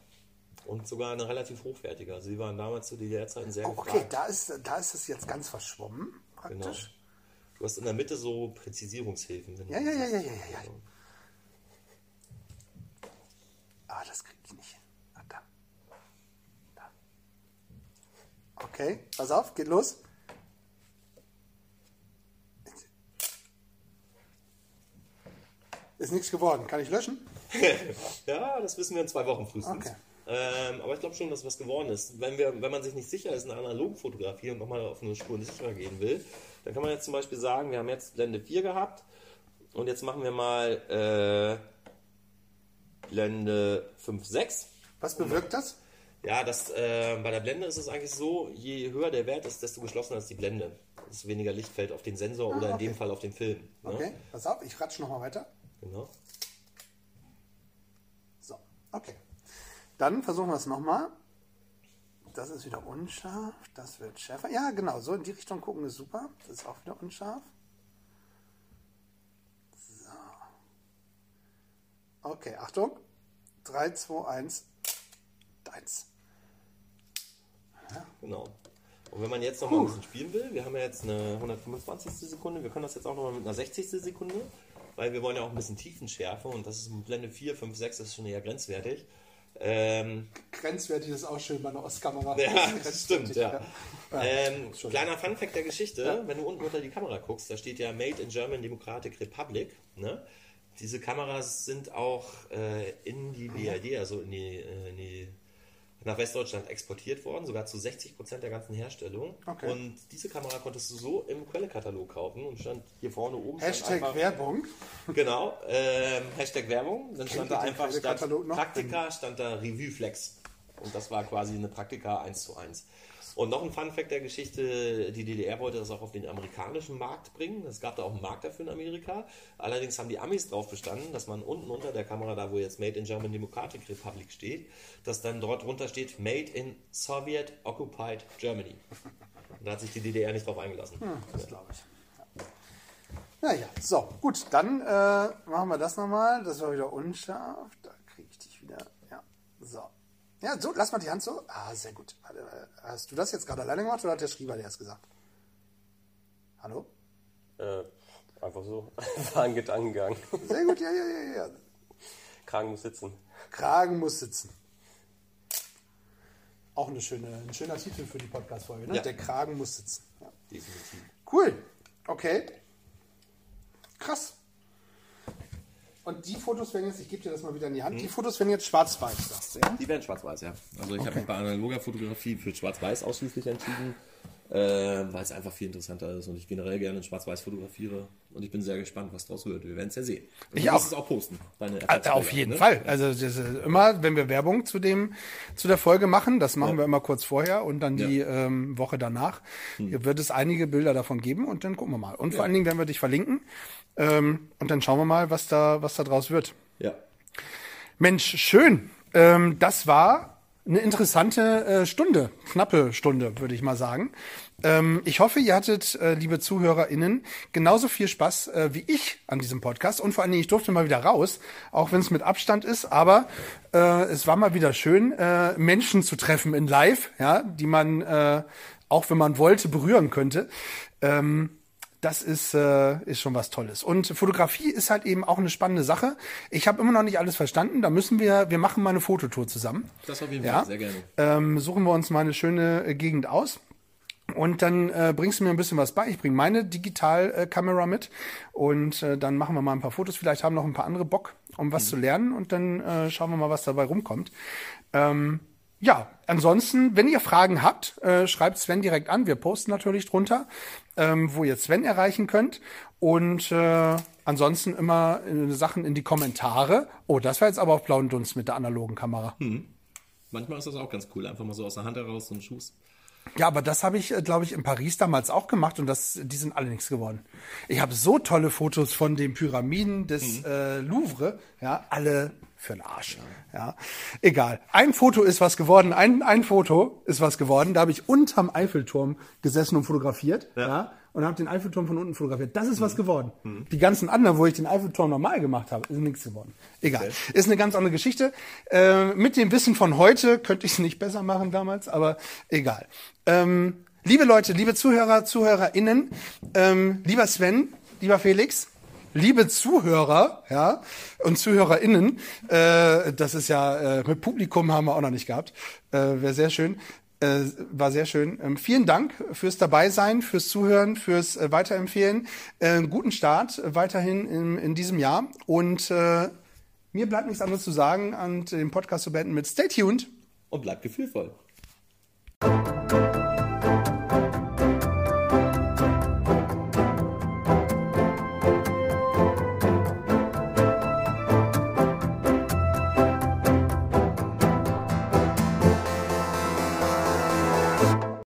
und sogar eine relativ hochwertige. Also die waren damals zu DDR-Zeiten sehr Oh, okay, gefragt. da ist, da ist es jetzt ganz verschwommen, Genau. praktisch. Du hast in der Mitte so Präzisierungshilfen. Ja, ja, ja, ja, ja, ja, ja. Ah, das kriege ich nicht hin. Ah. Da. Okay, pass auf, geht los. Ist nichts geworden. Kann ich löschen? Ja, das wissen wir in zwei Wochen frühestens. Okay. Ähm, aber ich glaube schon, dass was geworden ist. Wenn, wir, wenn man sich nicht sicher ist in der analogen Fotografie und nochmal auf eine Spur sicherer gehen will, dann kann man jetzt zum Beispiel sagen, wir haben jetzt Blende 4 gehabt und jetzt machen wir mal äh, Blende 5, 6. Was bewirkt das? Ja, das, äh, bei der Blende ist es eigentlich so, je höher der Wert ist, desto geschlossener ist die Blende. dass weniger Licht fällt auf den Sensor oder in dem. Fall auf den Film. Ne? Okay, pass auf, ich ratsche nochmal weiter. Genau. So, okay. Dann versuchen wir es nochmal. Das ist wieder unscharf, das wird schärfer. Ja, genau, so in die Richtung gucken ist super. Das ist auch wieder unscharf. So. Okay, Achtung. 3, 2, 1, 1. Genau. Und wenn man jetzt noch mal ein bisschen spielen will, wir haben ja jetzt eine 125. Sekunde, wir können das jetzt auch noch mal mit einer 60. Sekunde, weil wir wollen ja auch ein bisschen Tiefenschärfe und das ist mit Blende 4, 5, 6, das ist schon eher grenzwertig. Ähm, Grenzwertig ist auch schön bei einer Ostkamera. ja, stimmt, ja. Ähm, Entschuldigung. kleiner Funfact der Geschichte, wenn du unten unter die Kamera guckst, da steht ja Made in German Democratic Republic. Ne? Diese Kameras sind auch äh, in die BRD, also in die, äh, in die nach Westdeutschland exportiert worden, sogar zu 60 Prozent der ganzen Herstellung. Okay. Und diese Kamera konntest du so im Quellekatalog kaufen und stand hier vorne oben. Hashtag einfach- Werbung. Genau, ähm, Hashtag Werbung. Dann stand da einfach statt? Praktika stand da Revue Flex. Und das war quasi eine Praktika 1 zu 1. Und noch ein Fun Fact der Geschichte, die DDR wollte das auch auf den amerikanischen Markt bringen. Es gab da auch einen Markt dafür in Amerika. Allerdings haben die Amis drauf bestanden, dass man unten unter der Kamera, da wo jetzt Made in German Democratic Republic steht, dass dann dort drunter steht Made in Soviet Occupied Germany. Und da hat sich die DDR nicht drauf eingelassen. Das glaube ich. Naja, so, gut, dann äh, machen wir das nochmal. Das war wieder unscharf. Da kriege ich dich wieder. Ja, so. Ja, so, lass mal die Hand so. Ah, sehr gut. Äh, Hast du das jetzt gerade alleine gemacht oder hat der Schrieber dir das gesagt? Hallo? Äh, einfach so. War ein Gedankengang. Sehr gut, ja, ja, ja, ja. Kragen muss sitzen. Kragen muss sitzen. Auch eine schöne, ein schöner Titel für die Podcast-Folge, ne? Ja. Der Kragen muss sitzen. Ja. Definitiv. Cool. Okay. Krass. Und die Fotos werden jetzt, ich gebe dir das mal wieder in die Hand, die Fotos werden jetzt schwarz-weiß, sagst du, ja? Die werden schwarz-weiß, ja. Also ich habe mich bei analoger Fotografie für schwarz-weiß ausschließlich entschieden, äh, weil es einfach viel interessanter ist und ich generell gerne in schwarz-weiß fotografiere. Und ich bin sehr gespannt, was draus wird. Wir werden es ja sehen. Und Ich du auch. es auch posten. Deine Also auf jeden ne? Fall. Also das ist immer, wenn wir Werbung zu dem zu der Folge machen, das machen wir immer kurz vorher und dann die ähm, Woche danach, Hm. wird es einige Bilder davon geben und dann gucken wir mal. Und vor allen Dingen werden wir dich verlinken ähm, und dann schauen wir mal, was da was da draus wird. Ja. Mensch, schön. Ähm, das war eine interessante äh, Stunde, knappe Stunde, würde ich mal sagen. Ähm, ich hoffe, ihr hattet, äh, liebe ZuhörerInnen, genauso viel Spaß äh, wie ich an diesem Podcast. Und vor allen Dingen, ich durfte mal wieder raus, auch wenn es mit Abstand ist. Aber äh, es war mal wieder schön, äh, Menschen zu treffen in Live, ja, die man, äh, auch wenn man wollte, berühren könnte. Ähm, das ist, äh, ist schon was Tolles. Und Fotografie ist halt eben auch eine spannende Sache. Ich habe immer noch nicht alles verstanden. Da müssen wir, wir machen mal eine Fototour zusammen. Das auf jeden Ja. Fall, sehr gerne. Ähm, suchen wir uns mal eine schöne äh, Gegend aus. Und dann äh, bringst du mir ein bisschen was bei. Ich bringe meine Digitalkamera mit und äh, dann machen wir mal ein paar Fotos. Vielleicht haben noch ein paar andere Bock, um was zu lernen und dann äh, schauen wir mal, was dabei rumkommt. Ähm, ja, ansonsten, wenn ihr Fragen habt, äh, schreibt Sven direkt an. Wir posten natürlich drunter, ähm, wo ihr Sven erreichen könnt. Und äh, ansonsten immer äh, Sachen in die Kommentare. Oh, das war jetzt aber auf blauen Dunst mit der analogen Kamera. Manchmal ist das auch ganz cool, einfach mal so aus der Hand heraus so ein Schuss. Ja, aber das habe ich, äh, glaube ich, in Paris damals auch gemacht und das, die sind alle nichts geworden. Ich habe so tolle Fotos von den Pyramiden des äh, Louvre, ja, alle für den Arsch. Ja, egal. Ein Foto ist was geworden, ein, ein Foto ist was geworden. Da habe ich unterm Eiffelturm gesessen und fotografiert, ja, und habe den Eiffelturm von unten fotografiert. Das ist was geworden. Die ganzen anderen, wo ich den Eiffelturm normal gemacht habe, ist nichts geworden. Egal. Ist eine ganz andere Geschichte. Äh, mit dem Wissen von heute könnte ich es nicht besser machen damals, aber egal. Ähm, liebe Leute, liebe Zuhörer, ZuhörerInnen, ähm, lieber Sven, lieber Felix, liebe Zuhörer, ja, und ZuhörerInnen, äh, das ist ja, äh, mit Publikum haben wir auch noch nicht gehabt, äh, wäre sehr schön, äh, war sehr schön. Ähm, vielen Dank fürs Dabeisein, fürs Zuhören, fürs äh, Weiterempfehlen. Äh, guten Start weiterhin in, in diesem Jahr und äh, mir bleibt nichts anderes zu sagen und den Podcast zu beenden mit Stay tuned. Und bleibt gefühlvoll.